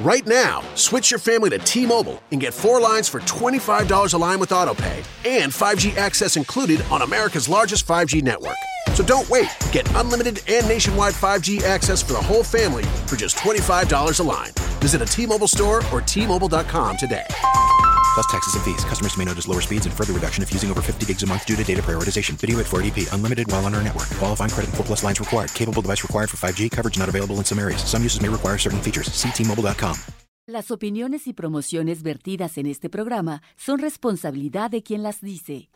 Right now, switch your family to T Mobile and get four lines for $25 a line with AutoPay and 5G access included on America's largest 5G network. So don't wait. Get unlimited and nationwide 5G access for the whole family for just $25 a line. Visit a T Mobile store or T-Mobile.com today. Plus taxes and fees. Customers may notice lower speeds and further reduction if using over 50 gigs a month due to data prioritization. Video at 480p. Unlimited while on our network. Qualifying credit and 4 plus lines required. Capable device required for 5G. Coverage not available in some areas. Some uses may require certain features. Ctmobile.com. Las opiniones y promociones vertidas en este programa son responsabilidad de quien las dice.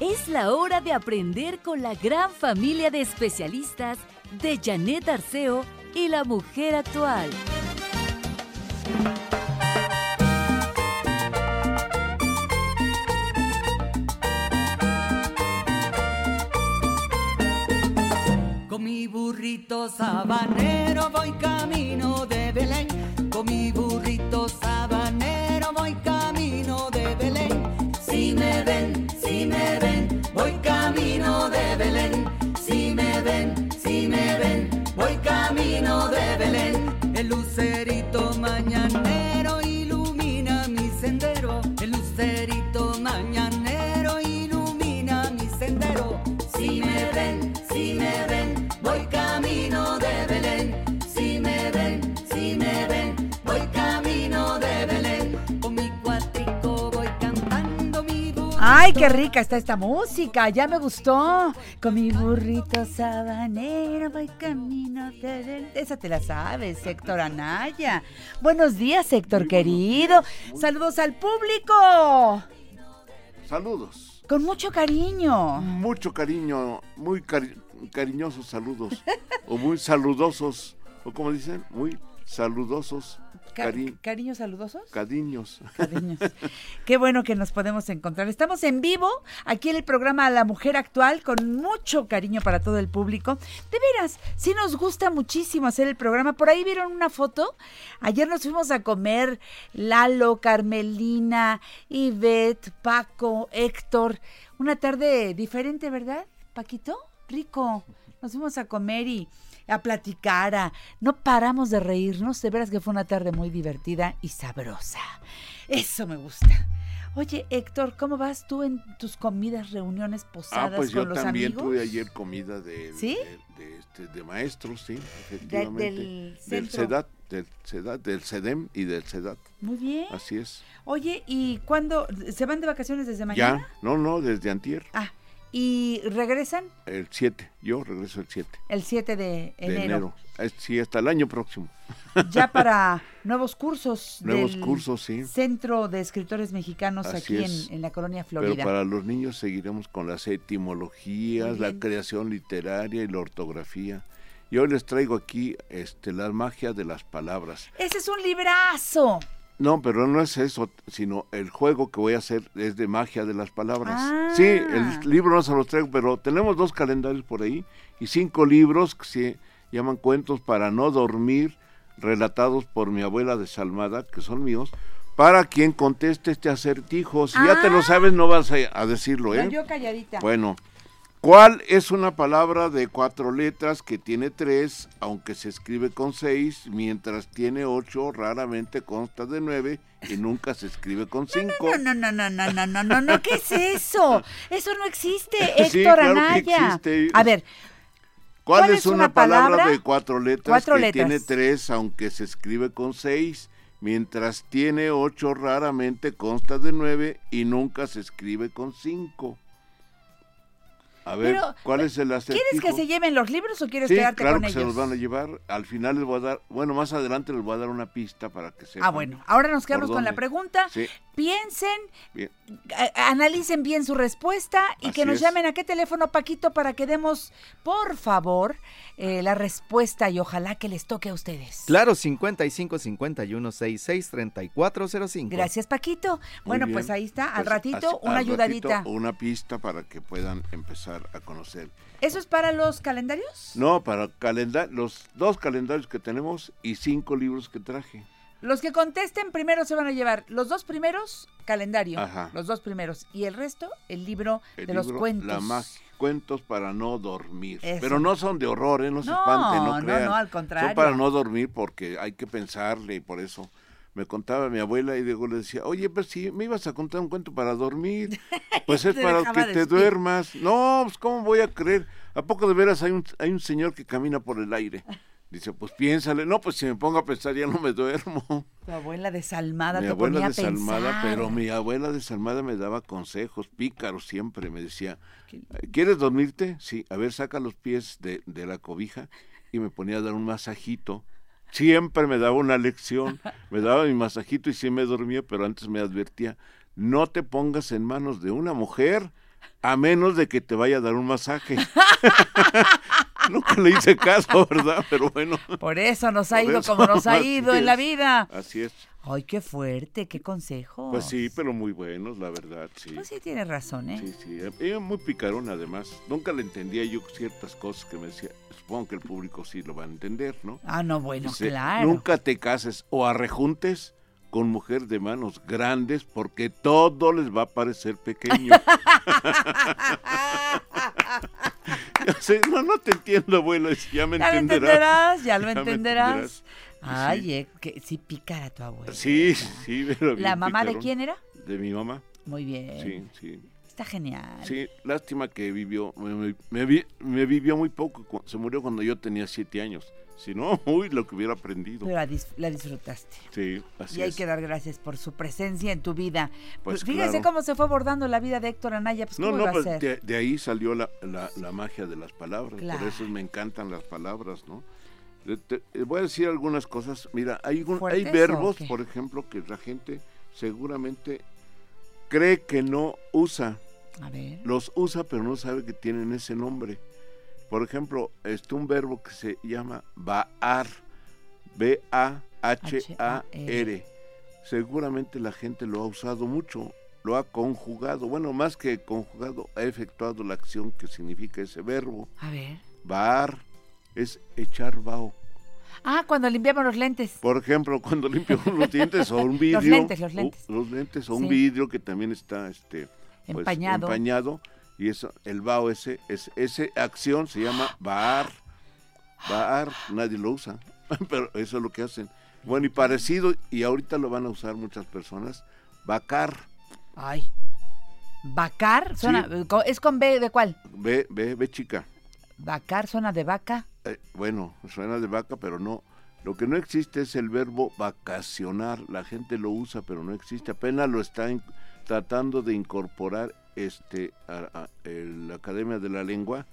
Es la hora de aprender con la gran familia de especialistas de Janet Arceo y la mujer actual. Con mi burrito sabanero voy camino de Belén. Con mi burrito sabanero voy camino de Belén. Si me ven, si me ven, voy camino de Belén. Si me ven, si me ven, voy camino de Belén. El lucerito mañanero ilumina mi sendero. El lucerito mañanero ilumina mi sendero. Si me ven, si me ven, voy camino Ay, qué rica está esta música, ya me gustó. Con mi burrito sabanero voy camino de... Esa te la sabes, Héctor Anaya. Buenos días, Héctor querido. Saludos al público. Saludos. Con mucho cariño. Mucho cariño, muy cari- cariñosos saludos. o muy saludosos. O como dicen, muy saludosos. Ca- Cari ¿Cariños saludosos? cariños. Cariños. Qué bueno que nos podemos encontrar. Estamos en vivo aquí en el programa La Mujer Actual con mucho cariño para todo el público. De veras, sí nos gusta muchísimo hacer el programa. Por ahí vieron una foto. Ayer nos fuimos a comer Lalo, Carmelina, Ivette, Paco, Héctor. Una tarde diferente, ¿verdad, Paquito? Rico. Nos fuimos a comer y a platicar, a- no paramos de reírnos, de veras que fue una tarde muy divertida y sabrosa. Eso me gusta. Oye, Héctor, ¿cómo vas tú en tus comidas, reuniones, Ah, posadas pues yo con los también amigos? tuve ayer comida de, ¿Sí? de, de, este, de maestros, sí, efectivamente. del del. CEDAT, del CEDAT, del CEDEM y del CEDAT. Muy bien. Así es. Oye, ¿y cuándo se van de vacaciones desde mañana? Ya, no, no, desde antier, Ah, ¿y regresan el 7. Yo regreso el 7 el 7 de de enero? Es- Sí, hasta el año próximo. Ya para nuevos cursos Nuevos del cursos, sí. Centro de Escritores Mexicanos Así aquí en, es. en la colonia Pero Florida. para los niños seguiremos con las etimologías, la creación literaria y la ortografía. Y hoy les traigo aquí este, la magia de las palabras. Ese es un librazo. No, pero no es eso, sino el juego que voy a hacer es de magia de las palabras. Ah. Sí, el libro no se los traigo, pero tenemos dos calendarios por ahí y cinco libros que se llaman Cuentos para no dormir, relatados por mi abuela desalmada, que son míos, para quien conteste este acertijo. Si ya te Ah. lo sabes, no vas a, a decirlo, ¿eh? No, yo calladita. Bueno, ¿cuál es una palabra de cuatro letras que tiene tres, aunque se escribe con seis, mientras tiene ocho, raramente consta de nueve y nunca se escribe con cinco? No, no, no, no, no, no, no, no, no, ¿qué es eso? Eso no existe, Héctor Sí, claro que Anaya. existe. A ver, ¿Cuál, ¿Cuál es es una, una palabra, palabra? de cuatro letras Cuatro que letras. tiene tres, aunque se escribe con seis, mientras tiene ocho, raramente consta de nueve y nunca se escribe con cinco? A ver, Pero, ¿cuál es el acertijo? ¿quieres que se lleven los libros o quieres Sí, quedarte claro con que ellos? se los van a llevar. Al final les voy a dar, bueno, más adelante les voy a dar una pista para que sepan. Ah, bueno, ahora nos quedamos ¿Por con la pregunta. Sí, Piensen, bien. analicen bien su respuesta y Así que nos es. llamen a qué teléfono, Paquito, para que demos, por favor, eh, la respuesta y ojalá que les toque a ustedes. Claro, 55 51 66 34 05. Gracias, Paquito. Muy bueno, bien. pues ahí está, al Pues, ratito, una al ratito, ayudadita. una pista para que puedan empezar a conocer. ¿Eso es para los calendarios? No, para calendar, los dos calendarios que tenemos y cinco libros que traje. Los que contesten primero se van a llevar los dos primeros, calendario. Ajá. Los dos primeros. Y el resto, el libro El de los cuentos. La cuentos para no dormir. Eso. Pero no son de horror, ¿eh? No se No, espanten, no no, crean. no, al contrario. Son para no dormir porque hay que pensarle y por eso me contaba mi abuela y luego le decía, oye, pues si me ibas a contar un cuento para dormir, pues es para que te duermas. No, pues ¿cómo voy a creer? ¿A poco de veras hay un, hay un señor que camina por el aire? Dice, pues piénsale. No, pues si me pongo a pensar ya no me duermo. Tu abuela desalmada Mi te abuela ponía a desalmada, pensar. pero mi abuela desalmada me daba consejos, pícaros siempre, me decía, ¿quieres dormirte? Sí, a ver, saca los pies de, de la cobija y me ponía a dar un masajito. Siempre me daba una lección, me daba mi masajito y sí me dormía, pero antes me advertía, no te pongas en manos de una mujer a menos de que te vaya a dar un masaje. Nunca le hice caso, ¿verdad? Pero bueno, Por eso nos ha ido eso, como nos ha ido en la es. vida. así es. Ay, qué fuerte, qué consejo. Pues sí, pero muy buenos, la verdad, sí. Pues sí, tienes razón, ¿eh? Sí, sí, ella muy picarón además. Nunca le entendía yo ciertas cosas que me decía. Supongo que el público sí lo va a entender, ¿no? Ah, no, bueno, Dice, claro. Nunca te cases o arrejuntes con mujer de manos grandes porque todo les va a parecer pequeño. Sé, no, no te entiendo, abuela, ya me Ya lo entenderás. entenderás, ya lo Ya me entenderás. entenderás. Ay, Sí. eh, que sí pícara tu abuela. Sí, sí, pero ¿La mamá de picarón. quién era? De mi mamá, Muy bien. sí, sí. Está genial. Sí, lástima que vivió, me, me- me vi- me vivió muy poco, se murió cuando yo tenía siete años. Si no, uy, lo que hubiera aprendido. Pero la, dis- la disfrutaste. Sí, así y hay es. que dar gracias por su presencia en tu vida. Pues Fíjese claro. cómo se fue abordando la vida de Héctor Anaya. Pues, No, ¿cómo no, pues de, de ahí salió la, la- la magia de las palabras. Claro. Por eso me encantan las palabras, ¿no? Te- te- te voy a decir algunas cosas. Mira, hay, un- hay ¿Fuertes o verbos, por ejemplo, que la gente seguramente cree que no usa. A ver. Los usa, pero no sabe que tienen ese nombre. Por ejemplo, este un verbo que se llama baar. B-A-H-A-R. Seguramente la gente lo ha usado mucho, lo ha conjugado. Bueno, más que conjugado, ha efectuado la acción que significa ese verbo. A ver. Baar es echar vaho. Ah, cuando limpiamos los lentes. Por ejemplo, cuando limpio los dientes o un vidrio. lentes, los o- lentes. los lentes o Sí. un vidrio que también está este, pues, Empañado. empañado, Y eso, el vaho ese, es, ese acción se llama baar. Baar, nadie lo usa, pero eso es lo que hacen. Bueno, y parecido, y ahorita lo van a usar muchas personas, vacar. Ay. Bacar, suena, ¿es con B de cuál? Ve, ve, ve chica. Bacar suena de vaca. Eh, bueno, suena de vaca, pero no. Lo que no existe es el verbo vacacionar. La gente lo usa, pero no existe. Apenas lo está in- tratando de incorporar este a, a- el- la Academia de la Lengua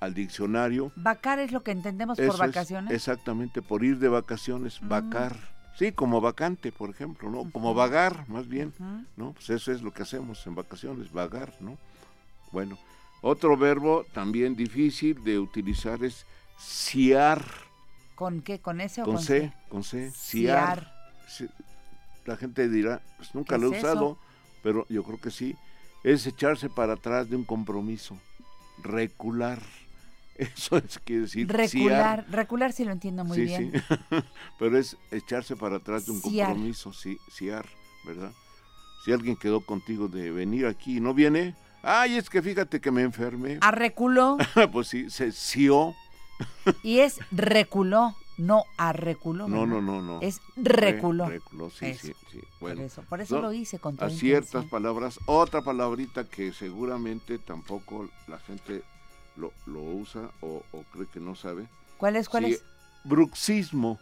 al diccionario. Vacar es lo que entendemos por es vacaciones. exactamente, por ir de vacaciones, vacar. Sí, como vacante, por ejemplo, ¿no? Como vagar, más bien. ¿no? Pues eso es lo que hacemos en vacaciones, vagar, ¿no? Bueno, otro verbo también difícil de utilizar es siar, ¿Con qué? ¿Con ese o con con C, con C. Sí, La gente dirá, pues nunca ¿Qué lo he es usado, eso? Pero yo creo que sí. Es echarse para atrás de un compromiso, recular. Eso es quiere decir. Recular. Recular sí lo entiendo muy sí, bien. sí. Pero es echarse para atrás de un compromiso, sí, siar, ¿verdad? Si alguien quedó contigo de venir aquí y no viene, ay, es que fíjate que me enfermé. Arreculó pues sí, se sió. y es reculó, no arreculó. No, no, no, no. Es Re- reculó. reculó, sí, Eso. sí, sí. Por Bueno, eso, por eso no, lo hice con a ciertas palabras. Otra palabrita que seguramente tampoco la gente lo, lo usa o, o cree que no sabe. ¿Cuál es? ¿Cuál Sí, es? Bruxismo.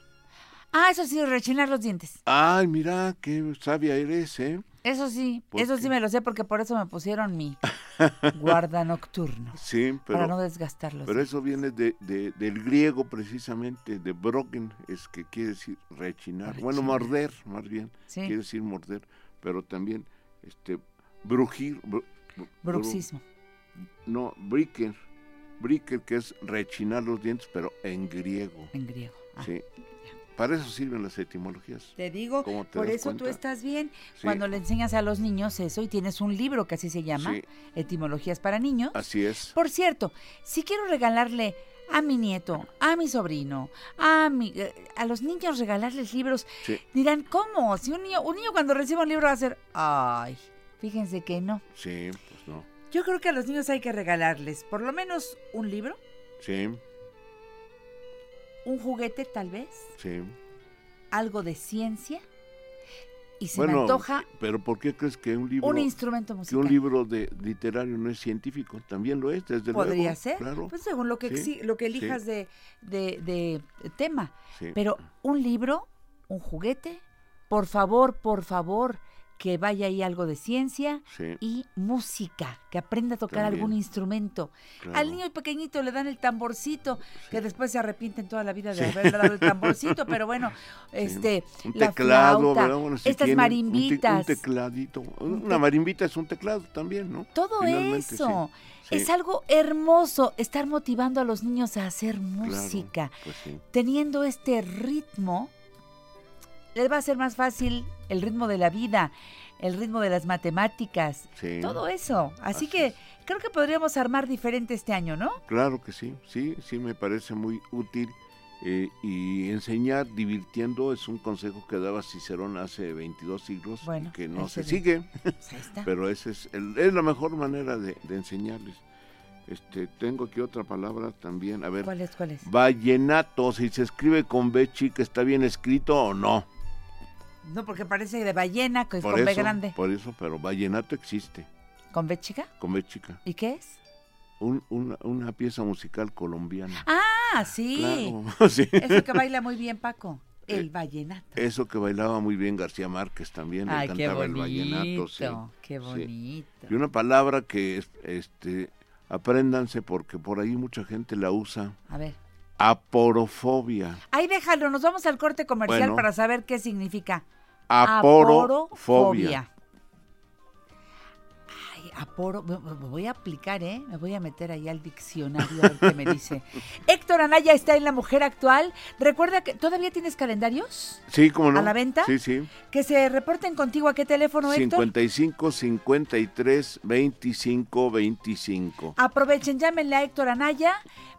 Ah, eso sí, rechinar los dientes. Ay, mira, qué sabia eres, ¿eh? Eso sí, ¿Por eso qué? sí me lo sé porque por eso me pusieron mi guarda nocturno. Sí, para no pero, desgastar los pero eso viene de, de- del griego precisamente, de broken, es que quiere decir rechinar. Bueno, morder, más bien, Sí. quiere decir morder, pero también este brujir. bru- bru- Bruxismo. No, bricker. Bricker, que es rechinar los dientes, pero en griego. En griego. Ah, Sí. Para eso sirven las etimologías. Te digo, ¿Cómo te por eso tú estás bien. Sí. Cuando le enseñas a los niños eso y tienes un libro que así se llama, Sí. Etimologías para niños. Así es. Por cierto, si quiero regalarle a mi nieto, a mi sobrino, a mi, eh, a los niños regalarles libros, Sí. dirán, ¿cómo? Si un niño, un niño cuando reciba un libro va a ser, ay, fíjense que no. Sí, pues no. Yo creo que a los niños hay que regalarles por lo menos un libro, Sí, un juguete tal vez, sí. algo de ciencia y se bueno, me antoja pero ¿por qué crees que un libro un instrumento que musical. un libro de literario no es científico? También lo es, desde Podría luego. ser, Claro. pues según lo que, Sí, lo que sí. elijas de, de, de tema. Sí. Pero un libro, un juguete, por favor, por favor, que vaya ahí algo de ciencia Sí. y música, que aprenda a tocar También. algún instrumento. Claro. Al niño pequeñito le dan el tamborcito, que después se arrepienten toda la vida de haberle dado el tamborcito, pero bueno, este, un la teclado, flauta, ¿verdad? Bueno, si estas tienen un te- marimbitas, Un, tecladito. Un Una marimbita es un teclado también, ¿no? todo Finalmente, eso. sí, Es algo hermoso estar motivando a los niños a hacer Claro, música. pues sí. Teniendo este ritmo, les va a ser más fácil el ritmo de la vida, el ritmo de las matemáticas, Sí. todo eso. Así, Así que es. creo que podríamos armar diferente este año, ¿no? Claro que sí, sí, sí me parece muy útil. eh, y enseñar divirtiendo es un consejo que daba Cicerón hace 22 siglos y que no se sigue, Pues pero esa es, el- es la mejor manera de, de enseñarles. Este, tengo aquí otra palabra también, a ver, ¿Cuál es? ¿Cuál es? vallenato, si se escribe con B chica, ¿está bien escrito o no? No, porque parece de ballena, que es Por con B grande. por eso, pero vallenato existe, ¿Con B chica? con B chica, ¿Y qué es? Un- una, una pieza musical colombiana. Ah, sí. Claro, sí. Eso que baila muy bien Paco. El Eh, vallenato. Eso que bailaba muy bien García Márquez también, le qué cantaba bonito. el vallenato, sí. Qué sí. bonito. Y una palabra que es- este apréndanse porque por ahí mucha gente la usa, A ver. aporofobia. Ahí déjalo, nos vamos al corte comercial Bueno. para saber qué significa. Aporofobia. Aporo, me, voy a aplicar, ¿eh? Me voy a meter ahí al diccionario a ver qué me dice. Héctor Anaya está en La Mujer Actual. Recuerda que todavía tienes calendarios Sí, ¿cómo no? ¿A la venta? Sí, sí. que se reporten contigo a qué teléfono, Héctor. 55 53 25 25. Aprovechen, llámenle a Héctor Anaya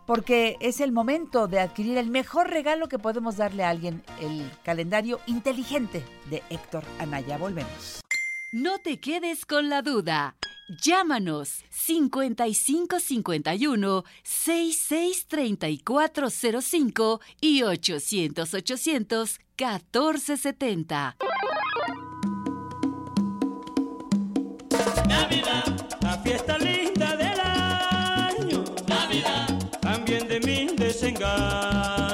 porque es el momento de adquirir el mejor regalo que podemos darle a alguien, el calendario inteligente de Héctor Anaya. Volvemos. No te quedes con la duda. Llámanos 5551 663405 y 800 800 1470. Navidad, la fiesta linda del año. Navidad, también de mi desengaño.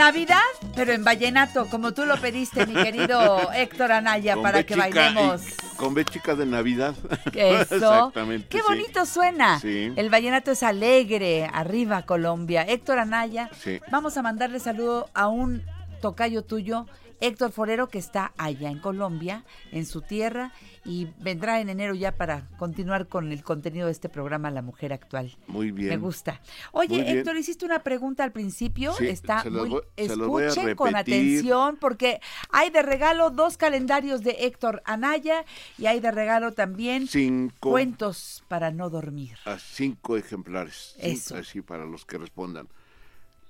Navidad, pero en vallenato, como tú lo pediste, mi querido Héctor Anaya, Con para que bailemos. Con B chica de Navidad. Eso. Exactamente. Qué sí. bonito suena. Sí. El vallenato es alegre. Arriba, Colombia. Héctor Anaya. Sí. Vamos a mandarle saludo a un tocayo tuyo, Héctor Forero, que está allá en Colombia, en su tierra, y vendrá en enero ya para continuar con el contenido de este programa La Mujer Actual. Muy bien. Me gusta. Oye. Héctor, hiciste una pregunta al principio. Sí, Está se los muy. voy- se los voy a Escuchen con repetir. atención, porque hay de regalo dos calendarios de Héctor Anaya y hay de regalo también Cinco. cuentos para no dormir. a cinco ejemplares. Eso. Así para los que respondan.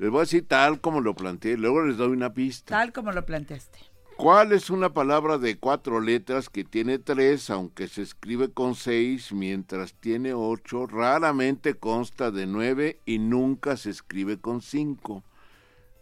Les voy a decir tal como lo planteé, luego les doy una pista. Tal como lo planteaste. ¿Cuál es una palabra de cuatro letras que tiene tres, aunque se escribe con seis, mientras tiene ocho, raramente consta de nueve y nunca se escribe con cinco?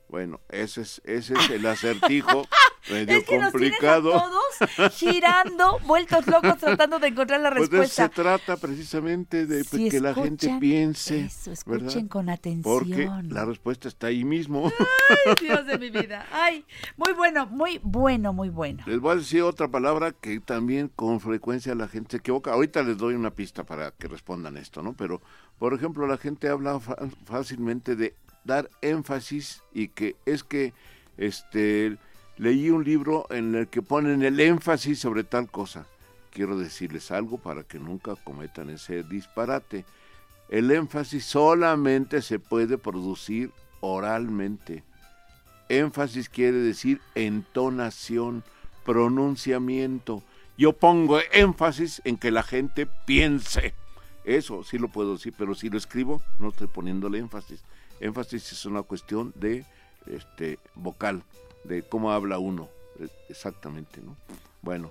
Bueno, ese es, ese es el acertijo medio es que nos a complicado. todos girando, vueltos locos, tratando de encontrar la Pues de eso se respuesta. trata precisamente de pues, Si que la gente piense. eso, escuchen ¿verdad? con atención. Porque la respuesta está ahí mismo. Ay, Dios de mi vida. Ay, muy bueno, muy bueno, muy bueno. Les voy a decir otra palabra que también con frecuencia la gente se equivoca. Ahorita les doy una pista para que respondan esto, ¿no? Pero, por ejemplo, la gente habla fácilmente de dar énfasis y que es que este leí un libro en el que ponen el énfasis sobre tal cosa. Quiero decirles algo para que nunca cometan ese disparate. El énfasis solamente se puede producir oralmente. Énfasis quiere decir entonación, pronunciamiento. Yo pongo énfasis en que la gente piense. Eso sí lo puedo decir, pero si lo escribo no estoy poniéndole énfasis. Énfasis es una cuestión de este vocal, de cómo habla uno, eh, exactamente, ¿no? Bueno.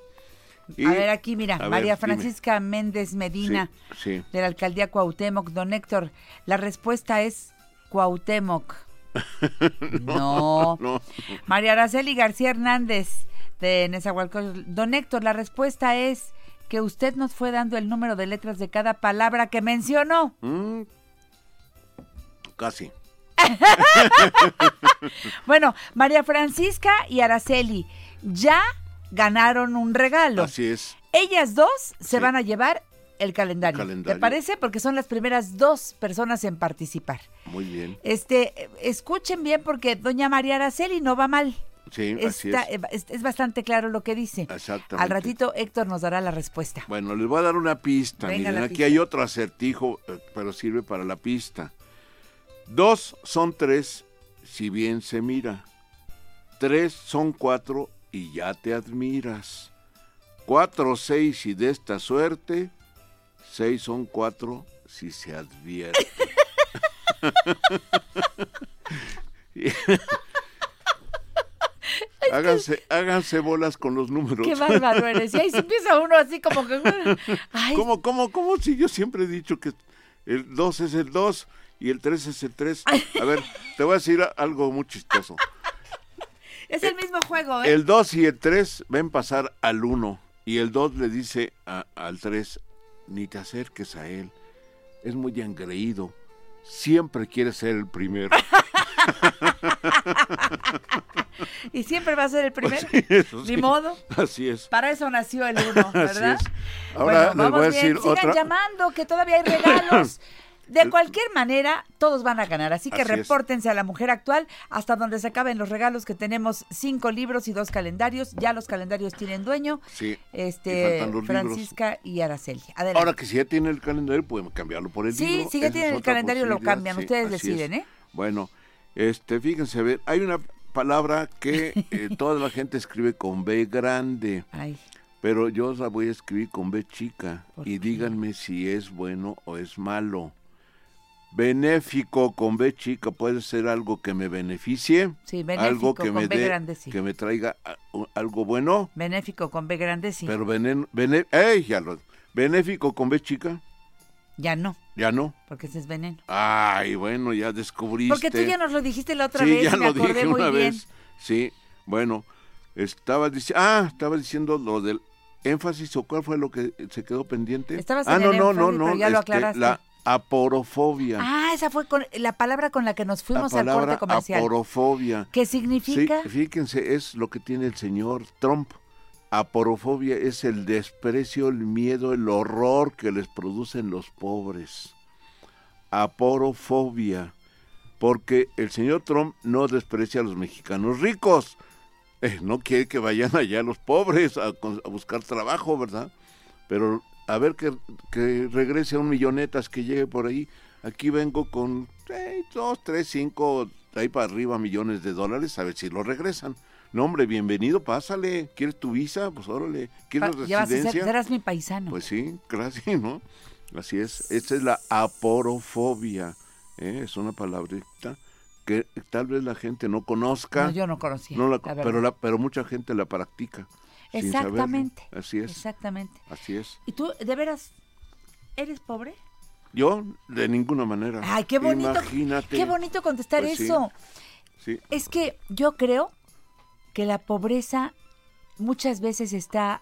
y- a ver, aquí mira, ver, María dime. Francisca Méndez Medina, Sí, sí. de la alcaldía Cuauhtémoc. Don Héctor, la respuesta es Cuauhtémoc. no. no. María Araceli García Hernández, de Nezahualcóyotl. Don Héctor, la respuesta es que usted nos fue dando el número de letras de cada palabra que mencionó. Mm, casi. Bueno, María Francisca y Araceli ya ganaron un regalo. Así es. Ellas dos se Sí. van a llevar el calendario. Calendario. ¿Te parece? Porque son las primeras dos personas en participar. Muy bien. Este, escuchen bien porque doña María Araceli no va mal. Sí, así Está- es. es, es bastante claro lo que dice. Exactamente. Al ratito Héctor nos dará la respuesta. Bueno, les voy a dar una pista. Venga, Miren, aquí pista. hay otro acertijo, eh, pero sirve para la pista. Dos son tres, si bien se mira. Tres son cuatro y ya te admiras. Cuatro, seis y de esta suerte. Seis son cuatro si se advierte. háganse, háganse bolas con los números. Qué bárbaro eres. Y ahí se empieza uno así como que... Ay, ¿Cómo, cómo, cómo? Si yo siempre he dicho que el 2 es el 2 y el 3 es el 3. A ver, te voy a decir algo muy chistoso. es el mismo juego, ¿eh? El 2 y el 3 ven pasar al 1 y el 2 le dice a- al 3, ni te acerques a él. Es muy engreído. Siempre quiere ser el primero. Y siempre va a ser el primero. Sí, eso Ni sí. modo. Así es. Para eso nació el uno, ¿verdad? Así es. Ahora bueno, les voy a vamos bien. decir Sigan otra. llamando, que todavía hay regalos. De cualquier manera, todos van a ganar. Así que Así es. repórtense a la mujer actual hasta donde se acaben los regalos que tenemos cinco libros y dos calendarios. Ya los calendarios tienen dueño. Sí. Este, libros. Francisca y Araceli. Adelante. Ahora que si ya tiene el calendario, pueden cambiarlo por el Sí, libro. si ya tienen el calendario, lo cambian. Sí, Ustedes deciden, es. ¿eh? Bueno, este, fíjense, a ver, hay una palabra que eh, toda la gente escribe con B grande, Ay, pero yo la voy a escribir con B chica. ¿Por Y qué? díganme si es bueno o es malo. Benéfico con B chica puede ser algo que me beneficie, sí, algo benéfico que con me B grande, sí. que me traiga a- u- algo bueno, Benéfico con B grande, sí. pero venen, bene- ¡ey! ya lo- benéfico con B chica, Ya no, ya no. porque ese es veneno. Ay, bueno, ya descubriste. Porque tú ya nos lo dijiste la otra sí, vez ya y me lo acordé dije muy una bien. vez. Sí, bueno, estaba diciendo, ah, estaba diciendo lo del énfasis o cuál fue lo que se quedó pendiente. Estabas ah, en no, el no, énfasis, no, no, ya lo este, aclaraste. la aporofobia. Ah, esa fue con la palabra con la que nos la fuimos al corte comercial. aporofobia. ¿Qué Sí, significa? fíjense, es lo que tiene el señor Trump. Aporofobia es el desprecio, el miedo, el horror que les producen los pobres. Aporofobia. Porque el señor Trump no desprecia a los mexicanos ricos. Eh, no quiere que vayan allá los pobres a, a buscar trabajo, ¿verdad? Pero a ver que, que regrese a un millonetas que llegue por ahí. Aquí vengo con eh, dos, tres, cinco, de ahí para arriba millones de dólares, a ver si lo regresan. No, hombre, bienvenido, pásale. ¿Quieres tu visa? Pues órale. ¿Quieres Pa- ya vas a ser, residencia? serás mi paisano. Pues sí, casi, ¿no? Así es. Esta es la aporofobia. ¿eh? Es una palabrita que tal vez la gente no conozca. no, yo no conocía. no la- la pero, la, pero mucha gente la practica. Sin. Exactamente. Así es. Exactamente. Así es. ¿Y tú, de veras, eres pobre? Yo, de ninguna manera. Ay, qué bonito. Imagínate. Qué bonito contestar Pues sí. eso. Sí, Es que yo creo que la pobreza muchas veces está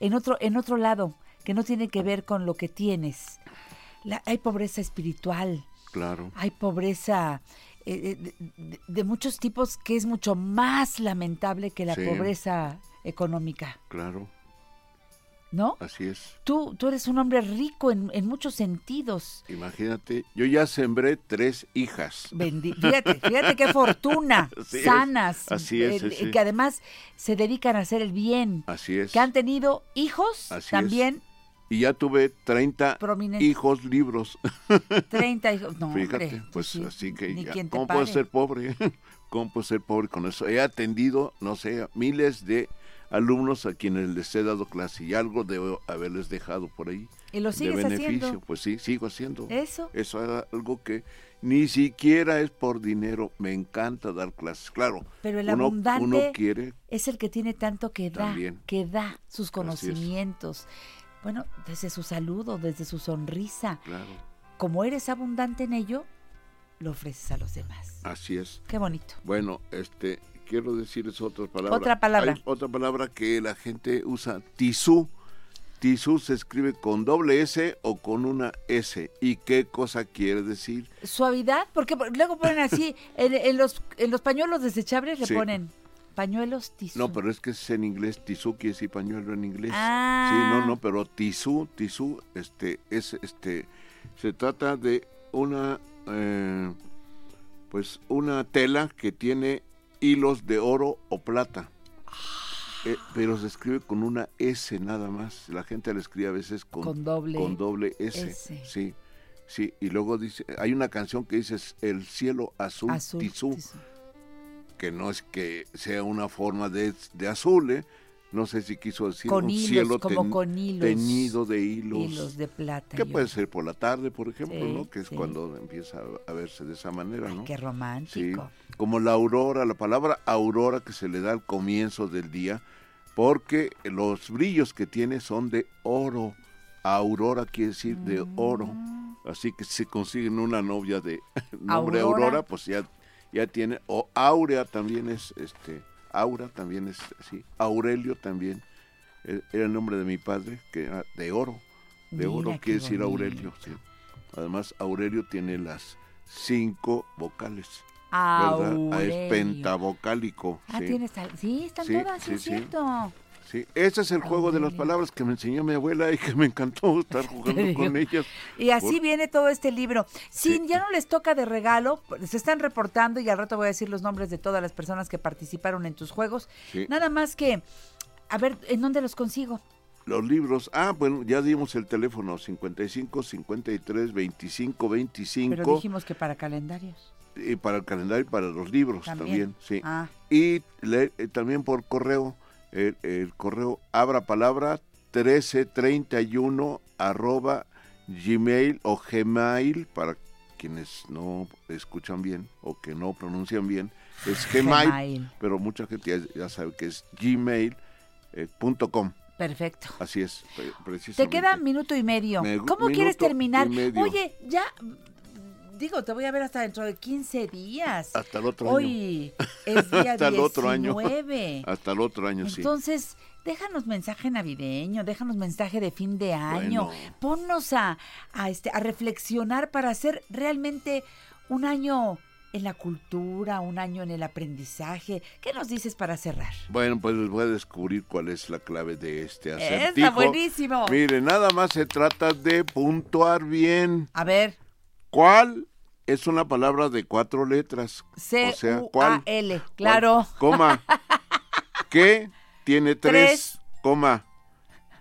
en otro, en otro lado, que no tiene que ver con lo que tienes. La- hay pobreza espiritual, claro. hay pobreza eh, de, de- de muchos tipos que es mucho más lamentable que la Sí. pobreza económica. Claro. ¿no? Así es. Tú, tú eres un hombre rico en, en muchos sentidos. Imagínate, yo ya sembré tres hijas. Bendi- fíjate, fíjate qué fortuna, Así es, sanas, así es, eh, sí, que además se dedican a hacer el bien, Así es. que han tenido hijos Así es. también, Y ya tuve 30 Prominentes. hijos libros. 30 hijos. No, Fíjate, hombre, pues sí, así que ya, ¿cómo puedo ser pobre? ¿Cómo puedo ser pobre con eso? He atendido, no sé, miles de alumnos a quienes les he dado clase y algo debo haberles dejado por ahí. Y lo de sigues beneficio. haciendo. Pues sí, sigo haciendo. Eso. Eso es algo que ni siquiera es por dinero. Me encanta dar clases. Claro, Pero el uno, abundante uno quiere es el que tiene tanto que da, También. que da sus conocimientos. Bueno, desde su saludo, desde su sonrisa. Claro, Como eres abundante en ello, lo ofreces a los demás. así es. Qué bonito. Bueno, este, quiero decirles otra palabra. Otra palabra. Hay otra palabra que la gente usa, tisú. Tisú se escribe con doble S o con una S. ¿Y qué cosa quiere decir? Suavidad, porque luego ponen así, en, en los, en los pañuelos desechables le Sí. ponen pañuelos tisú. No, pero es que es en inglés, tisú quiere decir pañuelo en inglés. Ah. Sí, no, no, pero tisú, tisú, este, es, este, se trata de una, eh, pues, una tela que tiene hilos de oro o plata. Eh, pero se escribe con una S nada más. La gente la escribe a veces con, Con doble con doble S. S. Sí, sí. Y luego dice, hay una canción que dice el cielo azul, Azul, tisú. que no es que sea una forma de, de azul, ¿eh? No sé si quiso decir Con un hilos, cielo como ten- con hilos. teñido de hilos, Hilos de plata. que puede ser por la tarde, por ejemplo, Sí, ¿no? que es sí. cuando empieza a verse de esa manera, Ay, ¿no? qué Sí, romántico. como la aurora, la palabra aurora que se le da al comienzo del día, porque los brillos que tiene son de oro. Aurora quiere decir de oro. Mm. Así que si se consiguen una novia de nombre Aurora. Aurora, pues ya, ya tiene. O Aurea también es, este, Aura también es así. Aurelio también. eh, Era el nombre de mi padre, que era de oro. De Mira, oro quiere decir. Aurelio. sí. Además, Aurelio tiene las cinco vocales. Ah, Es pentavocálico. Ah, sí. tienes al- Sí, están Sí, todas, sí, es sí. cierto. Sí, ese es el juego de las palabras que me enseñó mi abuela y que me encantó estar jugando con ellas. Y así Por- viene todo este libro. Si Sí. ya no les toca de regalo, pues, se están reportando y al rato voy a decir los nombres de todas las personas que participaron en tus juegos. Sí. Nada más que, a ver, ¿en dónde los consigo? Los libros, ah, bueno, ya dimos el teléfono 55 53 25 25 Pero dijimos que para calendarios. y para el calendario y para los libros también, También. sí. Ah, Y le- eh, también por correo, el, el correo abra palabra 1331 arroba gmail o gmail para quienes no escuchan bien o que no pronuncian bien, es gmail, Gmail. pero mucha gente ya, ya sabe que es gmail.com. perfecto. Así es, pre- Te precisamente. queda minuto y medio. Me- ¿Cómo quieres terminar? Oye, ya, digo, te voy a ver hasta dentro de 15 días. Hasta el otro año. Hoy es día Hasta el otro año. 19. Hasta el otro año, sí. Entonces, déjanos mensaje navideño, déjanos mensaje de fin de año. Bueno. Ponnos a, a, este, a reflexionar para hacer realmente un año en la cultura, un año en el aprendizaje. ¿Qué nos dices para cerrar? Bueno, pues les voy a descubrir cuál es la clave de este Está acertijo. buenísimo. Mire, nada más se trata de puntuar bien. A ver, ¿Cuál es una palabra de cuatro letras? O sea, ¿cuál? C-U-A-L, claro. ¿Cuál? Coma. ¿Qué tiene tres, Tres. coma?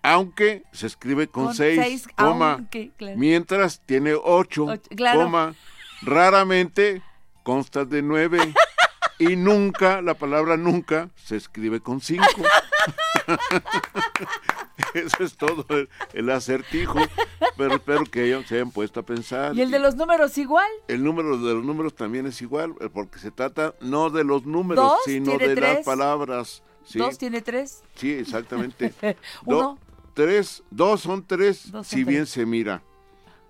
Aunque se escribe con, Con seis, seis, coma. aunque, claro. Mientras tiene ocho, Ocho, claro. coma. Raramente consta de nueve. y nunca, la palabra nunca, se escribe con cinco. Eso es todo el, el acertijo. Pero espero que ellos se hayan puesto a pensar. ¿Y el de los números igual? El número de los números también es igual, eh, porque se trata no de los números, ¿Dos? sino ¿Tiene de las palabras. Sí, ¿Dos tiene tres? sí exactamente. Do- Uno. tres, dos son tres, Dos son si bien se mira.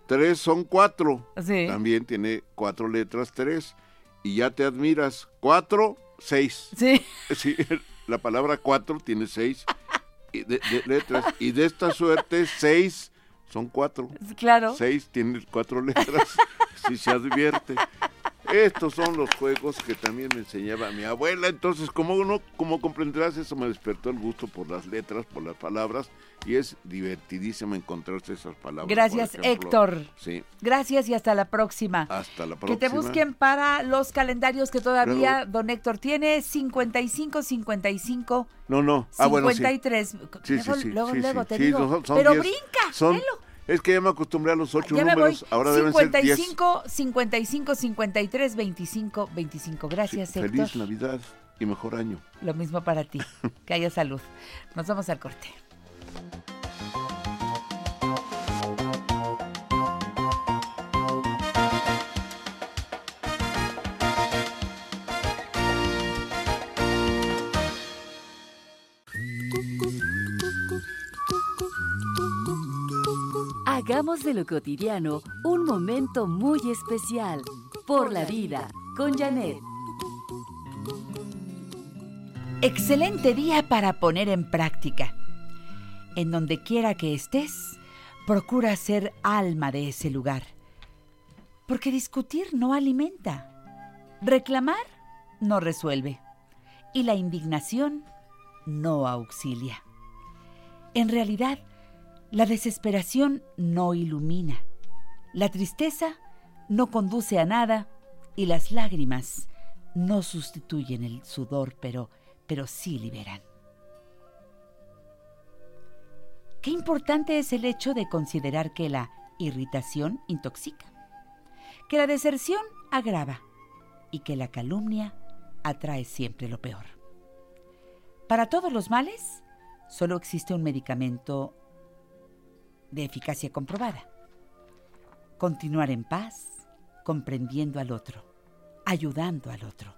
Tres son cuatro. Sí. También tiene cuatro letras, tres. Y ya te admiras. Cuatro, seis. Sí. Sí, la palabra cuatro tiene seis y de- de letras. Y de esta suerte, seis son cuatro. Claro. Seis tiene cuatro letras, si se advierte. Estos son los juegos que también me enseñaba mi abuela. Entonces, como uno, como comprenderás, eso me despertó el gusto por las letras, por las palabras, y es divertidísimo encontrarse esas palabras. Gracias, Héctor. Sí, Gracias y hasta la próxima. hasta la Que próxima. te busquen para los calendarios que todavía don Héctor tiene 55 55 No, no. Ah, bueno, sí. 53. Sí, sí, luego sí, luego, sí, luego sí, te digo, son pero diez. brinca, Son- velo. Es que ya me acostumbré a los ocho Ya me números, voy. ahora deben ser diez. 55 55 53 25 25. Gracias, Sí, Héctor. Feliz Navidad y mejor año. Lo mismo para ti. Que haya salud. Nos vamos al corte. Hagamos de lo cotidiano un momento muy especial. Por la vida, con Janet. Excelente día para poner en práctica. En donde quiera que estés, procura ser alma de ese lugar. Porque discutir no alimenta. Reclamar no resuelve. Y la indignación no auxilia. En realidad, la desesperación no ilumina. La tristeza no conduce a nada y las lágrimas no sustituyen el sudor, pero, pero sí liberan. Qué importante es el hecho de considerar que la irritación intoxica, que la deserción agrava y que la calumnia atrae siempre lo peor. Para todos los males, solo existe un medicamento de eficacia comprobada. Continuar en paz, comprendiendo al otro, ayudando al otro,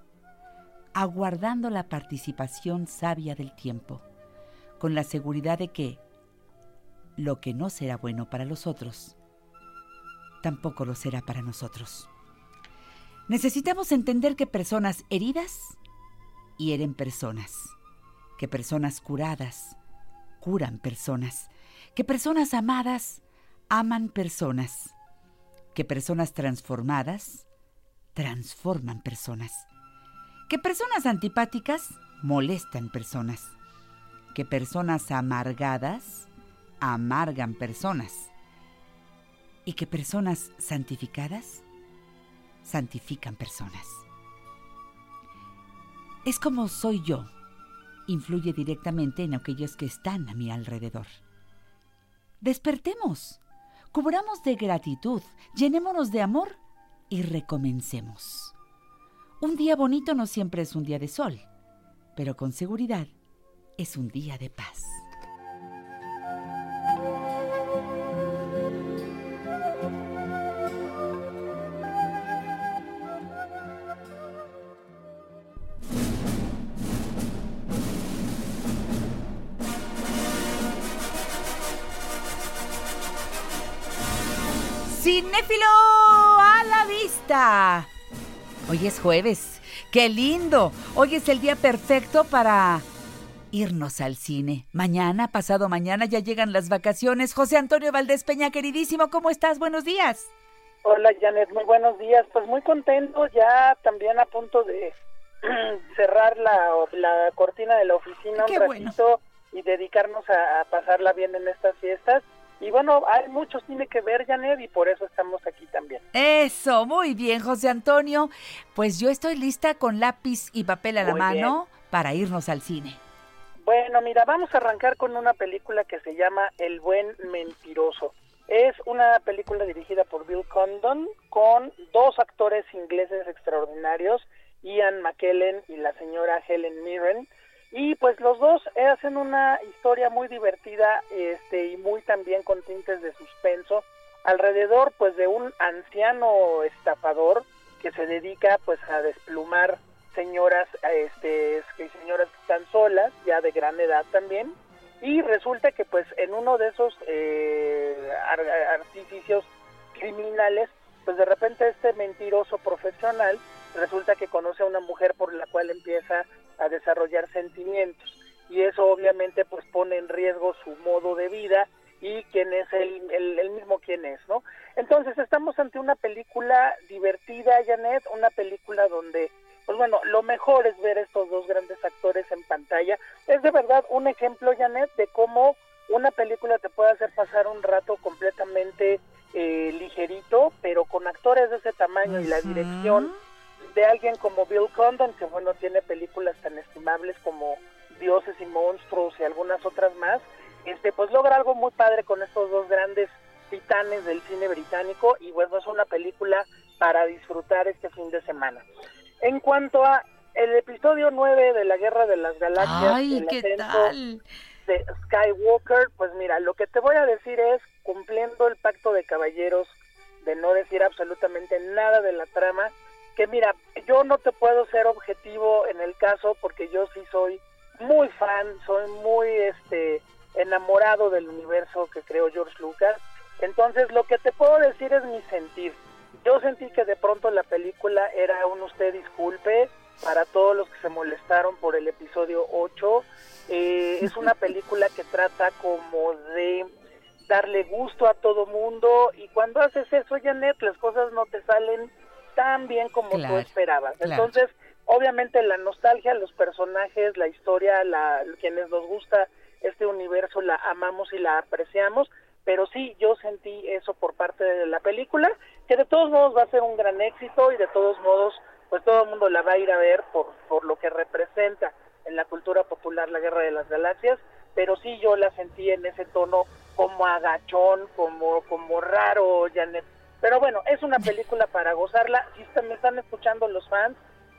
aguardando la participación sabia del tiempo, con la seguridad de que lo que no será bueno para los otros, tampoco lo será para nosotros. Necesitamos entender que personas heridas hieren personas, que personas curadas curan personas, que personas amadas aman personas, que personas transformadas transforman personas, que personas antipáticas molestan personas, que personas amargadas amargan personas y que personas santificadas santifican personas. Es como soy yo, influye directamente en aquellos que están a mi alrededor. Despertemos, cubramos de gratitud, llenémonos de amor y recomencemos. Un día bonito no siempre es un día de sol, pero con seguridad es un día de paz. Cinéfilo a la vista. Hoy es jueves. ¡Qué lindo! Hoy es el día perfecto para irnos al cine. Mañana, pasado mañana, ya llegan las vacaciones. José Antonio Valdés Peña, queridísimo, ¿cómo estás? Buenos días. Hola Janet, muy buenos días. Pues muy contento, ya también a punto de cerrar la, la cortina de la oficina Qué un bueno. ratito y dedicarnos a, a pasarla bien en estas fiestas. Y bueno, hay mucho cine que ver, Janet, y por eso estamos aquí también. Eso, muy bien, José Antonio. Pues yo estoy lista con lápiz y papel a la Muy mano para irnos al cine. Bueno, mira, vamos a arrancar con una película que se llama El buen mentiroso. Es una película dirigida por Bill Condon con dos actores ingleses extraordinarios, Ian McKellen y la señora Helen Mirren. Y pues los dos hacen una historia muy divertida este, y muy también con tintes de suspenso alrededor pues de un anciano estafador que se dedica pues a desplumar señoras este señoras que están solas ya de gran edad también. Y resulta que pues en uno de esos eh, ar- artificios criminales pues de repente este mentiroso profesional resulta que conoce a una mujer por la cual empieza a desarrollar sentimientos y eso obviamente pues pone en riesgo su modo de vida y quién es el, el, el mismo quién es, ¿no? Entonces estamos ante una película divertida, Janet, una película donde pues bueno, lo mejor es ver estos dos grandes actores en pantalla. Es de verdad un ejemplo, Janet, de cómo una película te puede hacer pasar un rato completamente eh, ligerito, pero con actores de ese tamaño y la dirección de alguien como Bill Condon, que bueno, tiene películas tan estimables como Dioses y Monstruos y algunas otras más, este pues logra algo muy padre con estos dos grandes titanes del cine británico y bueno, es una película para disfrutar este fin de semana. En cuanto a el episodio 9 de la Guerra de las Galaxias, Ay, el ¿qué ascenso tal? de Skywalker, pues mira, lo que te voy a decir es, cumpliendo el pacto de caballeros de no decir absolutamente nada de la trama, que mira, yo no te puedo ser objetivo en el caso porque yo sí soy muy fan, soy muy este enamorado del universo que creó George Lucas. Entonces, lo que te puedo decir es mi sentir. Yo sentí que de pronto la película era un usted disculpe para todos los que se molestaron por el episodio 8. Eh, es una película que trata como de darle gusto a todo mundo y cuando haces eso, Janet, las cosas no te salen tan bien como tú Claro, esperabas. claro. Entonces, obviamente la nostalgia, los personajes, la historia, la, quienes nos gusta este universo la amamos y la apreciamos, pero sí, yo sentí eso por parte de la película, que de todos modos va a ser un gran éxito y de todos modos, pues todo el mundo la va a ir a ver por, por lo que representa en la cultura popular la Guerra de las Galaxias, pero sí yo la sentí en ese tono como agachón, como, como raro, Janet. Pero bueno, es una película para gozarla. Si me están escuchando los fans,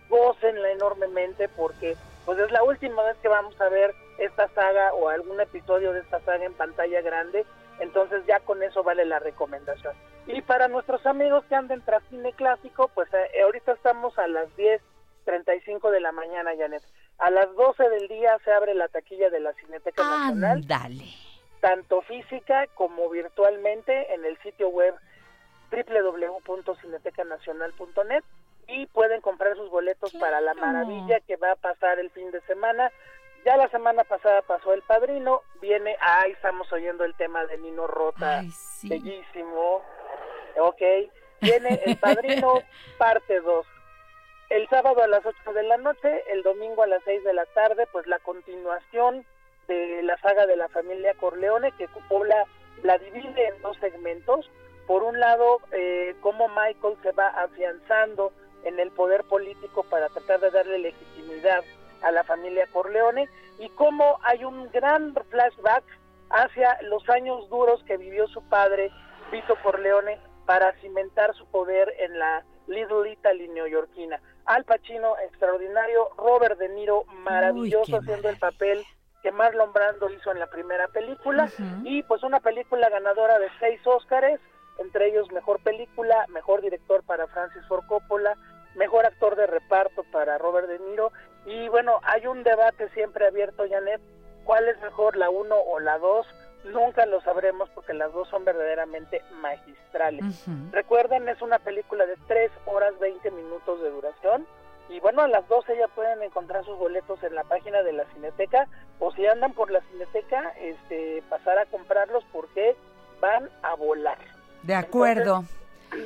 gócenla enormemente porque pues es la última vez que vamos a ver esta saga o algún episodio de esta saga en pantalla grande, entonces ya con eso vale la recomendación. Y para nuestros amigos que anden tras cine clásico, pues eh, ahorita estamos a las 10.35 de la mañana, Janet. A las 12 del día se abre la taquilla de la Cineteca Nacional Ándale. tanto física como virtualmente en el sitio web www.cinetecanacional.net y pueden comprar sus boletos para la maravilla que va a pasar el fin de semana. Ya la semana pasada pasó El Padrino, viene, ahí estamos oyendo el tema de Nino Rota, Ay, sí. bellísimo, ok, viene El Padrino parte 2. El sábado a las 8 de la noche, el domingo a las 6 de la tarde, pues la continuación de la saga de la familia Corleone, que Coppola la divide en dos segmentos. Por un lado, eh, cómo Michael se va afianzando en el poder político para tratar de darle legitimidad a la familia Corleone y cómo hay un gran flashback hacia los años duros que vivió su padre, Vito Corleone, para cimentar su poder en la Little Italy neoyorquina. Al Pacino, extraordinario, Robert De Niro, maravilloso haciendo el papel que Marlon Brando hizo en la primera película. Y pues una película ganadora de seis Óscares, entre ellos mejor película, mejor director para Francis Ford Coppola, mejor actor de reparto para Robert De Niro y bueno, hay un debate siempre abierto, Janet, cuál es mejor, la uno o la dos, nunca lo sabremos porque las dos son verdaderamente magistrales. Recuerden, es una película de 3 horas 20 minutos de duración. Y bueno, a las 12 ya pueden encontrar sus boletos en la página de la Cineteca. O si andan por la Cineteca, este, pasar a comprarlos porque van a volar. De acuerdo.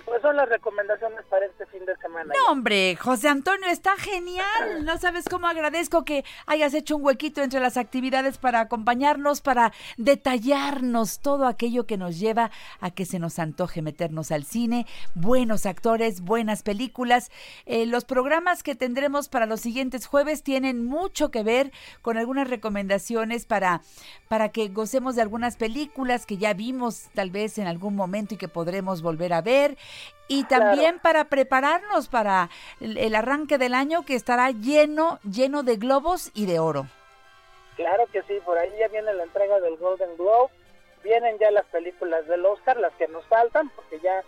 Pues son las recomendaciones para este fin de semana. No, hombre, José Antonio, está genial. No sabes cómo agradezco que hayas hecho un huequito entre las actividades para acompañarnos, para detallarnos todo aquello que nos lleva a que se nos antoje meternos al cine. Buenos actores, buenas películas. Eh, los programas que tendremos para los siguientes jueves tienen mucho que ver con algunas recomendaciones para, para que gocemos de algunas películas que ya vimos tal vez en algún momento y que podremos volver a ver. Y también para prepararnos para el, el arranque del año que estará lleno, lleno de globos y de oro. Claro que sí, por ahí ya viene la entrega del Golden Globe, vienen ya las películas del Oscar, las que nos faltan, porque ya,